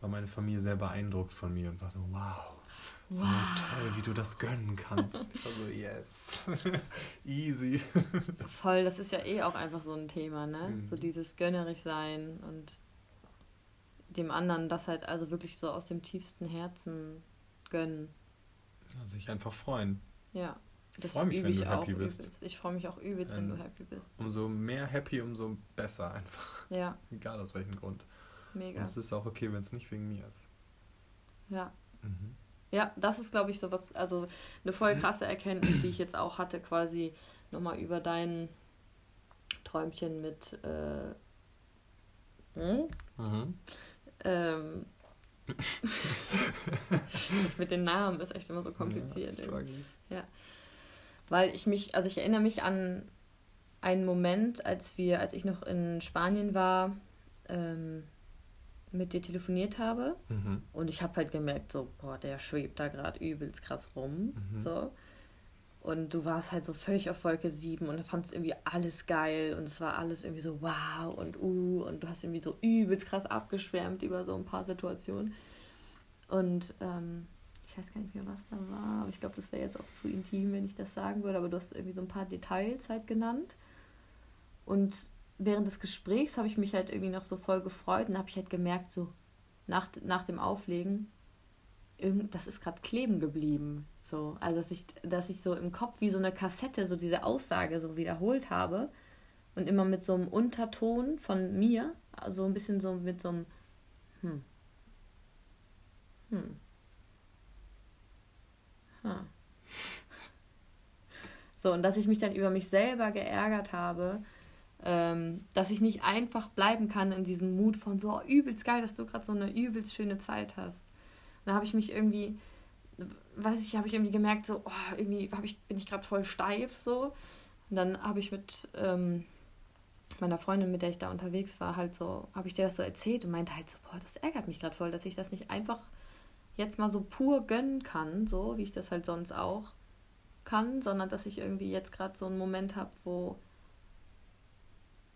[SPEAKER 2] war meine Familie sehr beeindruckt von mir und war so, wow, so wow. toll, wie du das gönnen kannst. <laughs> also, yes. <laughs> Easy. <laughs>
[SPEAKER 1] Voll, das ist ja eh auch einfach so ein Thema, ne? Mhm. So dieses gönnerig sein und dem anderen das halt also wirklich so aus dem tiefsten Herzen gönnen.
[SPEAKER 2] Ja, sich einfach freuen.
[SPEAKER 1] Ja. Das ich freue mich, wenn du happy bist. Übelst. Ich freue mich auch übelst, wenn du happy bist.
[SPEAKER 2] Umso mehr happy, umso besser einfach. Ja. Egal aus welchem Grund. Mega. Und es ist auch okay, wenn es nicht wegen mir ist.
[SPEAKER 1] Ja. Mhm. Ja, das ist, glaube ich, so was, also eine voll krasse Erkenntnis, die ich jetzt auch hatte, quasi nochmal über dein Träumchen mit äh, hm? mhm. ähm, <laughs> das mit den Namen ist echt immer so kompliziert. Ja, ja. Weil ich mich, also ich erinnere mich an einen Moment, als wir, als ich noch in Spanien war, ähm, mit dir telefoniert habe. Mhm. Und ich habe halt gemerkt, so, boah, der schwebt da gerade übelst krass rum. Mhm. So. Und du warst halt so völlig auf Wolke 7 und fandest irgendwie alles geil und es war alles irgendwie so wow und uh und du hast irgendwie so übelst krass abgeschwärmt über so ein paar Situationen. Und ähm, ich weiß gar nicht mehr, was da war, aber ich glaube, das wäre jetzt auch zu intim, wenn ich das sagen würde, aber du hast irgendwie so ein paar Details halt genannt. Und während des Gesprächs habe ich mich halt irgendwie noch so voll gefreut und habe ich halt gemerkt, so nach, nach dem Auflegen, das ist gerade kleben geblieben. So, also dass ich, dass ich so im Kopf wie so eine Kassette so diese Aussage so wiederholt habe und immer mit so einem Unterton von mir, also ein bisschen so mit so einem hm. Hm. Hm. So, und dass ich mich dann über mich selber geärgert habe, dass ich nicht einfach bleiben kann in diesem Mut von so oh, übelst geil, dass du gerade so eine übelst schöne Zeit hast. Da habe ich mich irgendwie, weiß ich, habe ich irgendwie gemerkt, so oh, irgendwie ich, bin ich gerade voll steif so. Und dann habe ich mit ähm, meiner Freundin, mit der ich da unterwegs war, halt so, habe ich dir das so erzählt und meinte halt so, boah, das ärgert mich gerade voll, dass ich das nicht einfach jetzt mal so pur gönnen kann, so wie ich das halt sonst auch kann, sondern dass ich irgendwie jetzt gerade so einen Moment habe, wo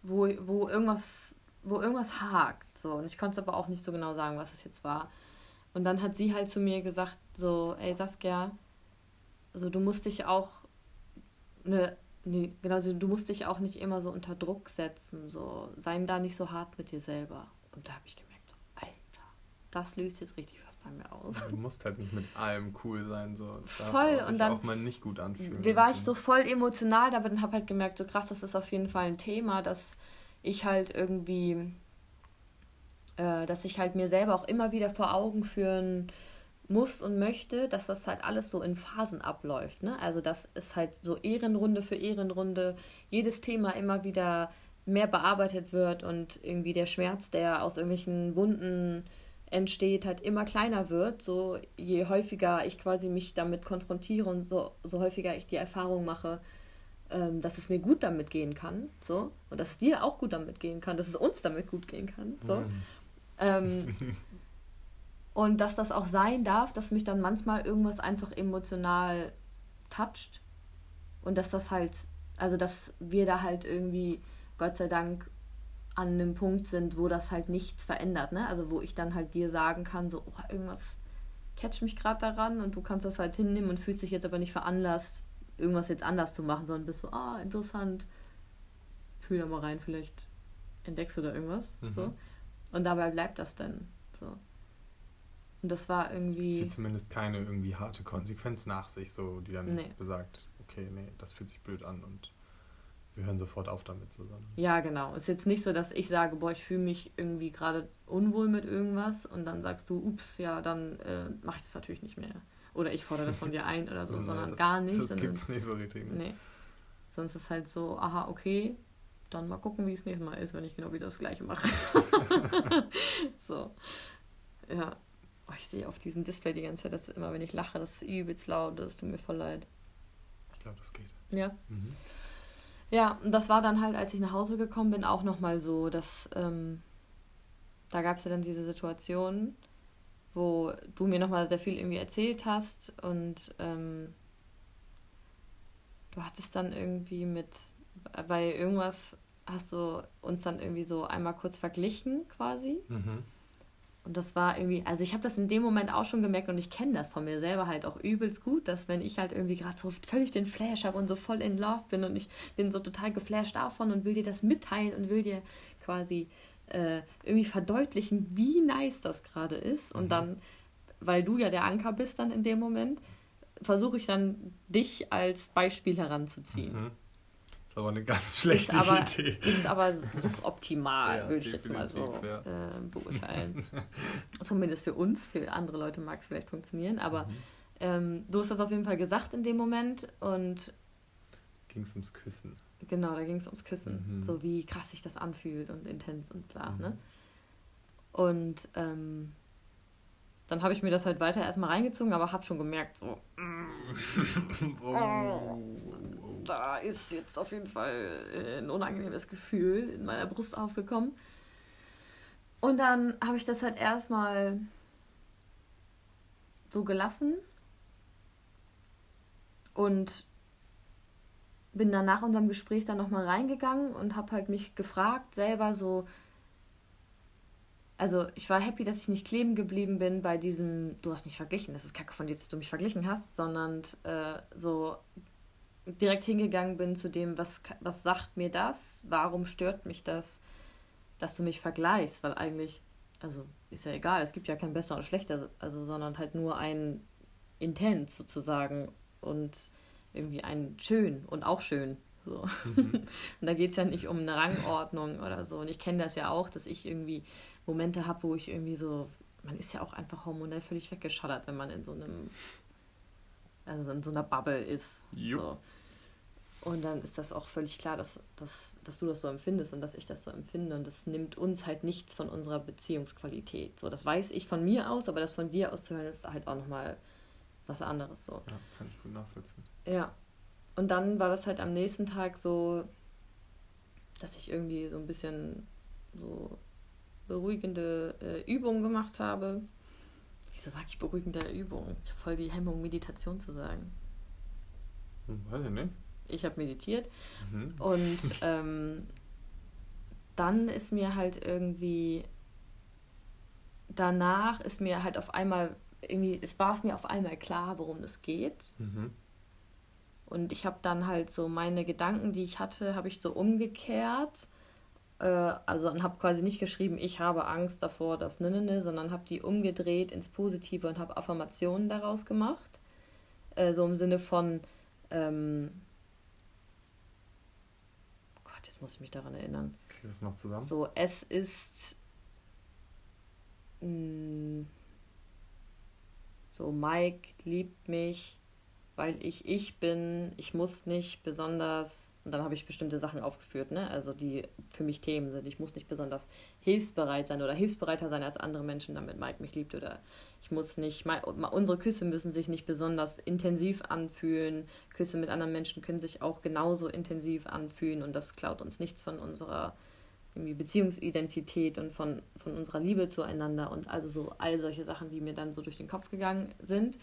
[SPEAKER 1] wo, wo irgendwas, wo irgendwas hakt. So. Und ich konnte aber auch nicht so genau sagen, was es jetzt war. Und dann hat sie halt zu mir gesagt, so, ey Saskia, also du musst dich auch ne, nee, genau, also du musst dich auch nicht immer so unter Druck setzen, so, sei da nicht so hart mit dir selber. Und da habe ich gemerkt, so, Alter, das löst jetzt richtig bei mir aus.
[SPEAKER 2] Du musst halt nicht mit allem cool sein. So. Das Voll. und
[SPEAKER 1] dann auch mal nicht gut anfühlen. Wie war ich so voll emotional dabei und habe halt gemerkt, so krass, das ist auf jeden Fall ein Thema, dass ich halt irgendwie, äh, dass ich halt mir selber auch immer wieder vor Augen führen muss und möchte, dass das halt alles so in Phasen abläuft. Ne? Also dass es halt so Ehrenrunde für Ehrenrunde jedes Thema immer wieder mehr bearbeitet wird und irgendwie der Schmerz, der aus irgendwelchen Wunden entsteht, halt immer kleiner wird. So je häufiger ich quasi mich damit konfrontiere und so, so häufiger ich die Erfahrung mache, ähm, dass es mir gut damit gehen kann. So, und dass es dir auch gut damit gehen kann, dass es uns damit gut gehen kann. So. Mhm. Ähm, <laughs> und dass das auch sein darf, dass mich dann manchmal irgendwas einfach emotional toucht. Und dass das halt, also dass wir da halt irgendwie, Gott sei Dank, an einem Punkt sind, wo das halt nichts verändert, ne? Also wo ich dann halt dir sagen kann, so, oh, irgendwas catcht mich gerade daran und du kannst das halt hinnehmen und fühlst dich jetzt aber nicht veranlasst, irgendwas jetzt anders zu machen, sondern bist so, ah, interessant, fühl da mal rein, vielleicht entdeckst du da irgendwas. Mhm. So. Und dabei bleibt das dann. So. Und das war irgendwie.
[SPEAKER 2] Zieht zumindest keine irgendwie harte Konsequenz nach sich, so die dann nee. besagt, okay, nee, das fühlt sich blöd an und wir hören sofort auf damit zusammen.
[SPEAKER 1] Ja, genau. Ist jetzt nicht so, dass ich sage, boah, ich fühle mich irgendwie gerade unwohl mit irgendwas und dann sagst du, ups, ja, dann äh, mache ich das natürlich nicht mehr. Oder ich fordere das von dir ein oder so, <laughs> nee, sondern das, gar nicht. Das gibt es nicht so richtig. Ne? Nee. Sonst ist halt so, aha, okay, dann mal gucken, wie es nächstes Mal ist, wenn ich genau wieder das gleiche mache. <laughs> <laughs> so. Ja. Oh, ich sehe auf diesem Display die ganze Zeit, dass immer, wenn ich lache, das ist übelst laut, das tut mir voll leid.
[SPEAKER 2] Ich glaube, das geht.
[SPEAKER 1] Ja. Mhm. Ja, und das war dann halt, als ich nach Hause gekommen bin, auch nochmal so, dass ähm, da gab es ja dann diese Situation, wo du mir nochmal sehr viel irgendwie erzählt hast und ähm, du hattest dann irgendwie mit, bei irgendwas hast du uns dann irgendwie so einmal kurz verglichen quasi. Mhm. Und das war irgendwie, also ich habe das in dem Moment auch schon gemerkt und ich kenne das von mir selber halt auch übelst gut, dass wenn ich halt irgendwie gerade so völlig den Flash habe und so voll in Love bin und ich bin so total geflasht davon und will dir das mitteilen und will dir quasi äh, irgendwie verdeutlichen, wie nice das gerade ist. Und mhm. dann, weil du ja der Anker bist dann in dem Moment, versuche ich dann dich als Beispiel heranzuziehen. Mhm
[SPEAKER 2] aber eine ganz schlechte ist aber, Idee.
[SPEAKER 1] Ist aber suboptimal, ja, würde ich jetzt mal so ja. äh, beurteilen. Zumindest für uns, für andere Leute mag es vielleicht funktionieren, aber mhm. ähm, du hast das auf jeden Fall gesagt in dem Moment und.
[SPEAKER 2] Ging es ums Küssen.
[SPEAKER 1] Genau, da ging es ums Küssen. Mhm. So wie krass sich das anfühlt und intens und bla. Mhm. Ne? Und ähm, dann habe ich mir das halt weiter erstmal reingezogen, aber habe schon gemerkt, so, <laughs> oh, da ist jetzt auf jeden Fall äh, ein unangenehmes Gefühl in meiner Brust aufgekommen. Und dann habe ich das halt erstmal so gelassen und bin dann nach unserem Gespräch dann nochmal reingegangen und habe halt mich gefragt, selber so, also ich war happy, dass ich nicht kleben geblieben bin bei diesem, du hast mich verglichen, das ist kacke von dir, dass du mich verglichen hast, sondern äh, so direkt hingegangen bin zu dem, was, was sagt mir das, warum stört mich das, dass du mich vergleichst, weil eigentlich, also ist ja egal, es gibt ja kein besser oder schlechter, also, sondern halt nur ein Intens sozusagen und irgendwie ein schön und auch schön. So. Mhm. <laughs> und da geht es ja nicht um eine Rangordnung oder so. Und ich kenne das ja auch, dass ich irgendwie Momente habe, wo ich irgendwie so, man ist ja auch einfach hormonell völlig weggeschattert, wenn man in so einem, also in so einer Bubble ist. So. Und dann ist das auch völlig klar, dass, dass, dass du das so empfindest und dass ich das so empfinde. Und das nimmt uns halt nichts von unserer Beziehungsqualität. So, das weiß ich von mir aus, aber das von dir auszuhören ist halt auch nochmal was anderes. So.
[SPEAKER 2] Ja, kann ich gut nachvollziehen.
[SPEAKER 1] Ja. Und dann war das halt am nächsten Tag so, dass ich irgendwie so ein bisschen so beruhigende äh, Übungen gemacht habe. Wieso sage ich beruhigende Übungen? Ich habe voll die Hemmung, Meditation zu sagen.
[SPEAKER 2] Hm, weiß ich nicht.
[SPEAKER 1] Ich habe meditiert mhm. und <laughs> ähm, dann ist mir halt irgendwie danach ist mir halt auf einmal irgendwie, es war es mir auf einmal klar, worum es geht. Mhm. Und ich habe dann halt so meine Gedanken, die ich hatte, habe ich so umgekehrt äh, also und habe quasi nicht geschrieben, ich habe Angst davor, das ne, ne, ne, sondern habe die umgedreht ins Positive und habe Affirmationen daraus gemacht. Äh, so im Sinne von, ähm, jetzt muss ich mich daran erinnern.
[SPEAKER 2] Kriegst du es noch zusammen?
[SPEAKER 1] So, es ist mh, mm, so, Mike liebt mich, weil ich ich bin, ich muss nicht besonders und dann habe ich bestimmte Sachen aufgeführt, ne? Also die für mich Themen sind. Ich muss nicht besonders hilfsbereit sein oder hilfsbereiter sein als andere Menschen, damit Mike mich liebt. Oder ich muss nicht, unsere Küsse müssen sich nicht besonders intensiv anfühlen. Küsse mit anderen Menschen können sich auch genauso intensiv anfühlen und das klaut uns nichts von unserer irgendwie Beziehungsidentität und von, von unserer Liebe zueinander und also so all solche Sachen, die mir dann so durch den Kopf gegangen sind.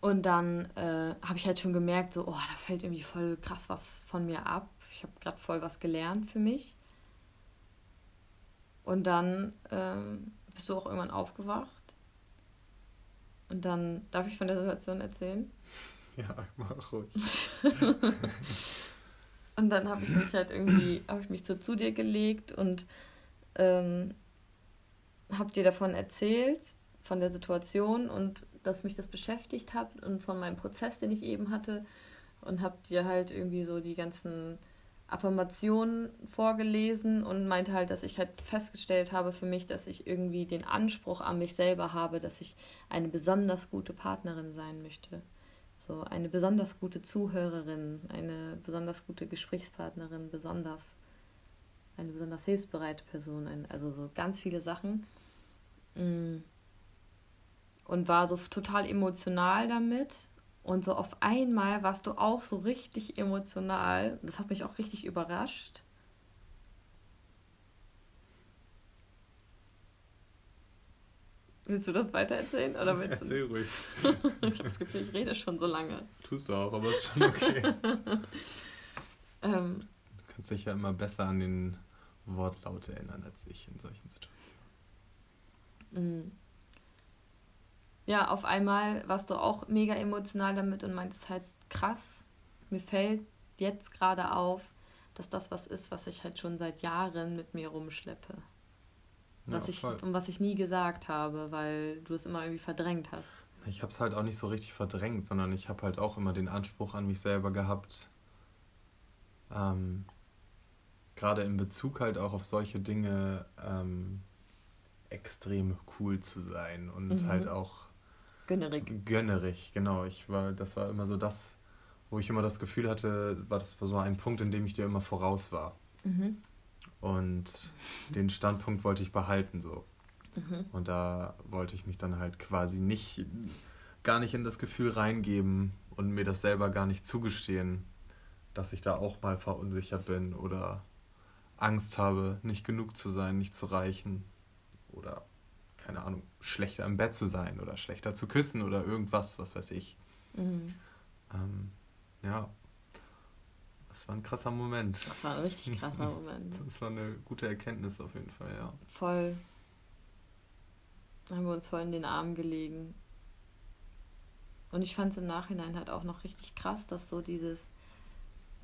[SPEAKER 1] Und dann äh, habe ich halt schon gemerkt, so, oh, da fällt irgendwie voll krass was von mir ab. Ich habe gerade voll was gelernt für mich. Und dann ähm, bist du auch irgendwann aufgewacht. Und dann darf ich von der Situation erzählen? <laughs>
[SPEAKER 2] Ja, mach ruhig. <laughs>
[SPEAKER 1] und dann habe ich mich halt irgendwie, habe ich mich so zu dir gelegt und ähm, habe dir davon erzählt, von der Situation und dass mich das beschäftigt hat und von meinem Prozess, den ich eben hatte. Und habe dir halt irgendwie so die ganzen Affirmationen vorgelesen und meinte halt, dass ich halt festgestellt habe für mich, dass ich irgendwie den Anspruch an mich selber habe, dass ich eine besonders gute Partnerin sein möchte. So eine besonders gute Zuhörerin, eine besonders gute Gesprächspartnerin, besonders eine besonders hilfsbereite Person, also so ganz viele Sachen. Mm und war so total emotional damit. Und so auf einmal warst du auch so richtig emotional. Das hat mich auch richtig überrascht. Willst du das weitererzählen? Oder willst
[SPEAKER 2] Erzähl
[SPEAKER 1] du?
[SPEAKER 2] ruhig. <laughs>
[SPEAKER 1] ich habe das Gefühl, ich rede schon so lange.
[SPEAKER 2] Tust du auch, aber ist schon okay. <laughs> ähm, du kannst dich ja immer besser an den Wortlaut erinnern als ich in solchen Situationen.
[SPEAKER 1] Ja, auf einmal warst du auch mega emotional damit und meintest halt, krass, mir fällt jetzt gerade auf, dass das was ist, was ich halt schon seit Jahren mit mir rumschleppe. Ja, was ich, und was ich nie gesagt habe, weil du es immer irgendwie verdrängt hast.
[SPEAKER 2] Ich habe es halt auch nicht so richtig verdrängt, sondern ich habe halt auch immer den Anspruch an mich selber gehabt, ähm, gerade in Bezug halt auch auf solche Dinge ähm, extrem cool zu sein und mhm. halt auch Gönnerig. Gönnerig, genau. Ich war, das war immer so das, wo ich immer das Gefühl hatte, war das war so ein Punkt, in dem ich dir immer voraus war. Mhm. Und den Standpunkt wollte ich behalten so. Mhm. Und da wollte ich mich dann halt quasi nicht, gar nicht in das Gefühl reingeben und mir das selber gar nicht zugestehen, dass ich da auch mal verunsichert bin oder Angst habe, nicht genug zu sein, nicht zu reichen oder keine Ahnung, schlechter im Bett zu sein oder schlechter zu küssen oder irgendwas, was weiß ich. Mhm. Ähm, ja, das war ein krasser Moment.
[SPEAKER 1] Das war ein richtig krasser Moment. <laughs>
[SPEAKER 2] Das war eine gute Erkenntnis auf jeden Fall, ja.
[SPEAKER 1] Voll. Haben wir uns voll in den Arm gelegen. Und ich fand es im Nachhinein halt auch noch richtig krass, dass so dieses,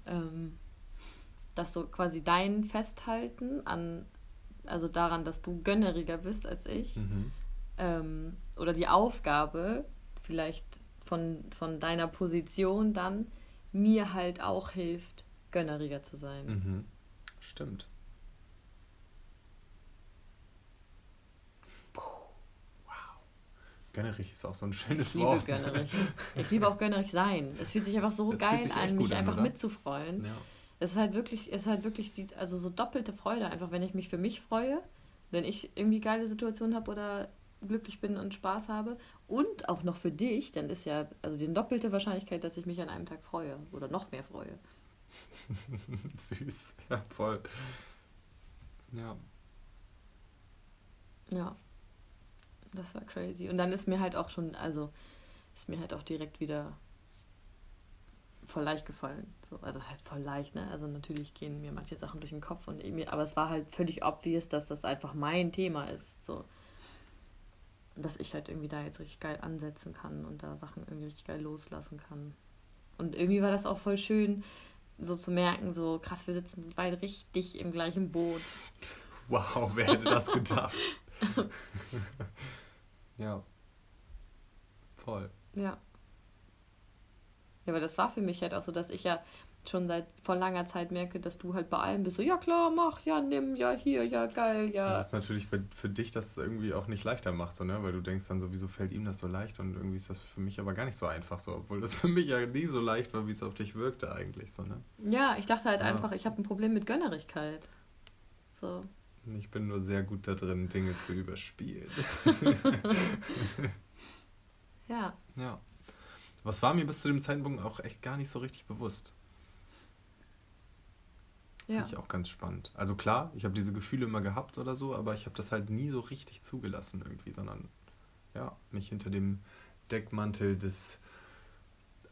[SPEAKER 1] ähm, dass so quasi dein Festhalten an also daran, dass du gönneriger bist als ich. Mhm. Ähm, oder die Aufgabe, vielleicht von, von deiner Position dann, mir halt auch hilft, gönneriger zu sein.
[SPEAKER 2] Mhm. Stimmt. Gönnerig ist auch so ein schönes
[SPEAKER 1] ich
[SPEAKER 2] Wort.
[SPEAKER 1] Liebe gönnerig. <laughs> Ich liebe auch gönnerig sein. Es fühlt sich einfach so das geil an, mich einfach oder? mitzufreuen. Ja es ist halt wirklich, es ist halt wirklich wie, also so doppelte Freude, einfach wenn ich mich für mich freue, wenn ich irgendwie geile Situationen habe oder glücklich bin und Spaß habe und auch noch für dich, dann ist ja also die doppelte Wahrscheinlichkeit, dass ich mich an einem Tag freue oder noch mehr freue. <laughs>
[SPEAKER 2] Süß, ja, voll. Ja.
[SPEAKER 1] Ja. Das war crazy. Und dann ist mir halt auch schon, also ist mir halt auch direkt wieder voll leicht gefallen. So, also das heißt voll leicht, ne? Also natürlich gehen mir manche Sachen durch den Kopf und irgendwie, aber es war halt völlig obvious, dass das einfach mein Thema ist. So. Dass ich halt irgendwie da jetzt richtig geil ansetzen kann und da Sachen irgendwie richtig geil loslassen kann. Und irgendwie war das auch voll schön, so zu merken, so krass, wir sitzen beide richtig im gleichen Boot.
[SPEAKER 2] Wow, wer hätte das gedacht? <laughs> <laughs> ja. Voll.
[SPEAKER 1] Ja. Ja, aber das war für mich halt auch so, dass ich ja schon seit vor langer Zeit merke, dass du halt bei allem bist so, ja klar, mach, ja, nimm, ja, hier, ja, geil, ja.
[SPEAKER 2] Und das ist natürlich für dich das irgendwie auch nicht leichter macht, so, ne? Weil du denkst dann so, wieso fällt ihm das so leicht und irgendwie ist das für mich aber gar nicht so einfach so, obwohl das <laughs> für mich ja nie so leicht war, wie es auf dich wirkte eigentlich, so, ne?
[SPEAKER 1] Ja, ich dachte halt ja. einfach, ich habe ein Problem mit Gönnerigkeit. So.
[SPEAKER 2] Ich bin nur sehr gut da drin, Dinge zu überspielen. <laughs> <laughs>
[SPEAKER 1] ja.
[SPEAKER 2] Ja. Was war mir bis zu dem Zeitpunkt auch echt gar nicht so richtig bewusst. Ja. Finde ich auch ganz spannend. Also klar, ich habe diese Gefühle immer gehabt oder so, aber ich habe das halt nie so richtig zugelassen irgendwie, sondern ja, mich hinter dem Deckmantel des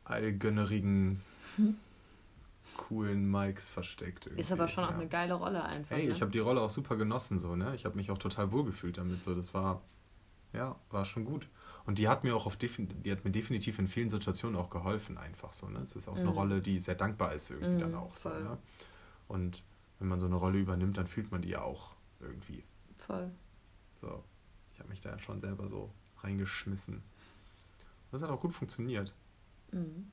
[SPEAKER 2] allgönnerigen, hm. <laughs> coolen Mikes versteckt.
[SPEAKER 1] Irgendwie. Ist aber schon ja. auch eine geile Rolle einfach.
[SPEAKER 2] Ey, ne? ich habe die Rolle auch super genossen, so, ne? Ich habe mich auch total wohlgefühlt damit. So, das war, ja, war schon gut. Und die hat mir auch auf die hat mir definitiv in vielen Situationen auch geholfen, einfach so. Ne? Es ist auch mhm. eine Rolle, die sehr dankbar ist irgendwie mhm, dann auch so. Ne? Und wenn man so eine Rolle übernimmt, dann fühlt man die ja auch irgendwie.
[SPEAKER 1] Voll.
[SPEAKER 2] So. Ich habe mich da schon selber so reingeschmissen. Das hat auch gut funktioniert.
[SPEAKER 1] Mhm.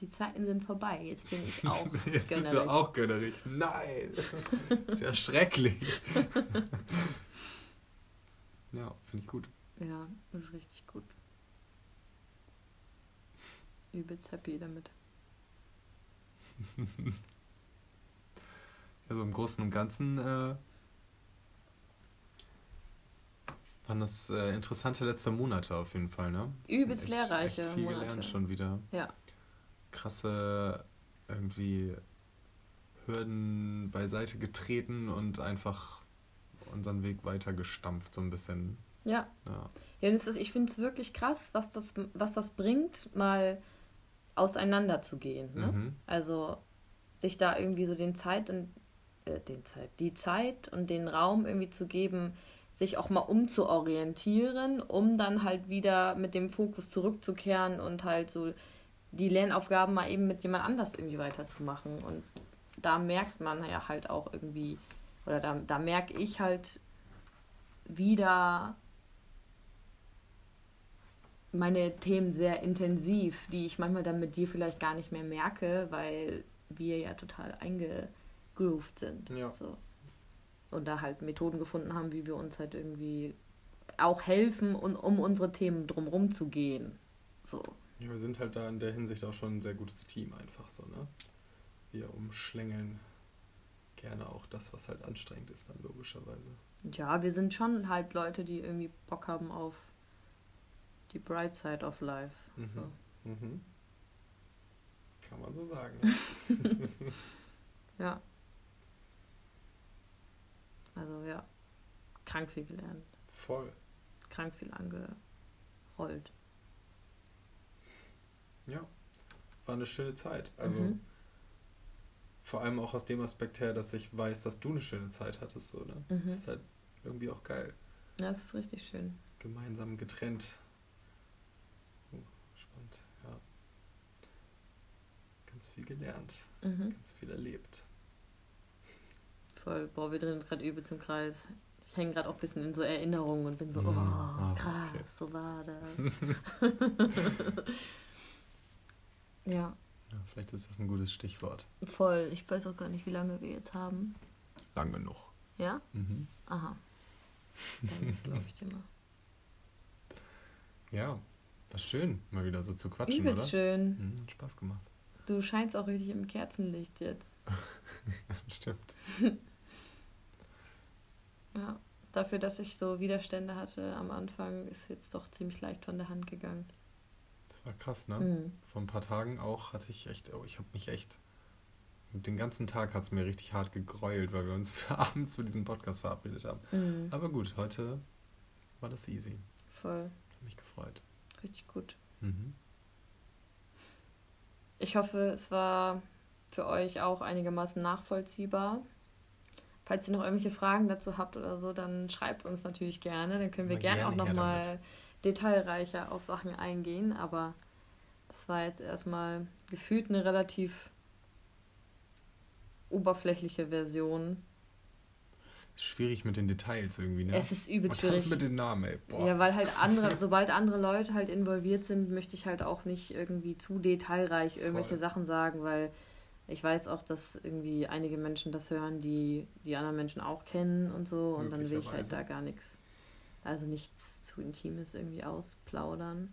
[SPEAKER 1] Die Zeiten sind vorbei. Jetzt bin ich auch <laughs>
[SPEAKER 2] Jetzt gönnerig. bist du auch gönnerig. Nein! das <laughs> ist ja schrecklich. <laughs> ja, finde ich gut.
[SPEAKER 1] Ja, das ist richtig gut. Übelst happy damit. <laughs>
[SPEAKER 2] Also im Großen und Ganzen äh, waren das äh, interessante letzte Monate auf jeden Fall, ne?
[SPEAKER 1] Übelst echt, lehrreiche
[SPEAKER 2] echt viel Monate. gelernt schon wieder.
[SPEAKER 1] Ja.
[SPEAKER 2] Krasse irgendwie Hürden beiseite getreten und einfach unseren Weg weiter gestampft, so ein bisschen.
[SPEAKER 1] Ja. Ja, ja ist, ich finde es wirklich krass, was das, was das bringt, mal auseinanderzugehen. Ne? Mhm. Also sich da irgendwie so den Zeit und äh, den Zeit, die Zeit und den Raum irgendwie zu geben, sich auch mal umzuorientieren, um dann halt wieder mit dem Fokus zurückzukehren und halt so die Lernaufgaben mal eben mit jemand anders irgendwie weiterzumachen. Und da merkt man ja halt auch irgendwie, oder da, da merke ich halt wieder meine Themen sehr intensiv, die ich manchmal dann mit dir vielleicht gar nicht mehr merke, weil wir ja total einge grooved sind.
[SPEAKER 2] Ja.
[SPEAKER 1] So. Und da halt Methoden gefunden haben, wie wir uns halt irgendwie auch helfen, und, um unsere Themen drumherum zu gehen. So.
[SPEAKER 2] Ja, wir sind halt da in der Hinsicht auch schon ein sehr gutes Team einfach so, ne? Wir umschlängeln gerne auch das, was halt anstrengend ist, dann logischerweise.
[SPEAKER 1] Ja, wir sind schon halt Leute, die irgendwie Bock haben auf die Bright Side of Life.
[SPEAKER 2] Mhm. So. Mhm. Kann man so sagen. <laughs> <laughs>
[SPEAKER 1] ja. Also ja, krank viel gelernt.
[SPEAKER 2] Voll.
[SPEAKER 1] Krank viel angerollt.
[SPEAKER 2] Ja, war eine schöne Zeit. Also mhm. vor allem auch aus dem Aspekt her, dass ich weiß, dass du eine schöne Zeit hattest. So, ne? Mhm. Das ist halt irgendwie auch geil.
[SPEAKER 1] Ja, es ist richtig schön.
[SPEAKER 2] Gemeinsam getrennt. Oh, spannend, ja. Ganz viel gelernt. Mhm. Ganz viel erlebt.
[SPEAKER 1] Voll, boah, wir drehen uns gerade übel zum Kreis. Ich hänge gerade auch ein bisschen in so Erinnerungen und bin so, oh, oh krass, okay. so war das. <laughs> <laughs> ja.
[SPEAKER 2] ja. Vielleicht ist das ein gutes Stichwort.
[SPEAKER 1] Voll, ich weiß auch gar nicht, wie lange wir jetzt haben.
[SPEAKER 2] Lang genug.
[SPEAKER 1] Ja?
[SPEAKER 2] Mhm.
[SPEAKER 1] Aha. Dann <laughs> glaube ich dir mal.
[SPEAKER 2] Ja, war schön, mal wieder so zu quatschen,
[SPEAKER 1] Übelst
[SPEAKER 2] oder?
[SPEAKER 1] schön.
[SPEAKER 2] Mhm, hat Spaß gemacht.
[SPEAKER 1] Du scheinst auch richtig im Kerzenlicht jetzt. <laughs>
[SPEAKER 2] Stimmt. <laughs>
[SPEAKER 1] Ja, dafür, dass ich so Widerstände hatte am Anfang, ist jetzt doch ziemlich leicht von der Hand gegangen.
[SPEAKER 2] Das war krass, ne? Mhm. Vor ein paar Tagen auch hatte ich echt, oh, ich habe mich echt, den ganzen Tag hat es mir richtig hart gegräult, weil wir uns <laughs> für abends für diesen Podcast verabredet haben. Mhm. Aber gut, heute war das easy.
[SPEAKER 1] Voll.
[SPEAKER 2] Hat mich gefreut.
[SPEAKER 1] Richtig gut.
[SPEAKER 2] Mhm.
[SPEAKER 1] Ich hoffe, es war für euch auch einigermaßen nachvollziehbar. Falls ihr noch irgendwelche Fragen dazu habt oder so, dann schreibt uns natürlich gerne. Dann können wir gerne, gerne auch nochmal detailreicher auf Sachen eingehen. Aber das war jetzt erstmal gefühlt eine relativ oberflächliche Version.
[SPEAKER 2] Schwierig mit den Details irgendwie, ne?
[SPEAKER 1] Es ist übelst
[SPEAKER 2] Und das
[SPEAKER 1] schwierig.
[SPEAKER 2] mit den Namen, ey. Boah.
[SPEAKER 1] Ja, weil halt andere, <laughs> sobald andere Leute halt involviert sind, möchte ich halt auch nicht irgendwie zu detailreich irgendwelche
[SPEAKER 2] Voll.
[SPEAKER 1] Sachen sagen, weil ich weiß auch, dass irgendwie einige Menschen das hören, die die anderen Menschen auch kennen und so und dann will ich halt da gar nichts, also nichts zu Intimes irgendwie ausplaudern.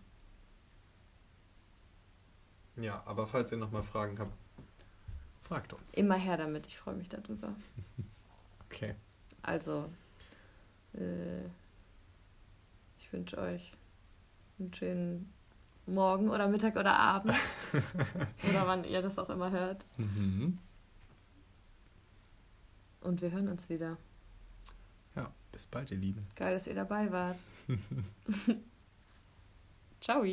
[SPEAKER 2] Ja, aber falls ihr nochmal Fragen habt, fragt uns.
[SPEAKER 1] Immer her damit, ich freue mich darüber. <laughs>
[SPEAKER 2] Okay.
[SPEAKER 1] Also, äh, ich wünsche euch einen schönen Morgen oder Mittag oder Abend. <laughs> oder wann ihr das auch immer hört.
[SPEAKER 2] Mhm.
[SPEAKER 1] Und wir hören uns wieder.
[SPEAKER 2] Ja, bis bald, ihr Lieben.
[SPEAKER 1] Geil, dass ihr dabei wart. <laughs> Ciao.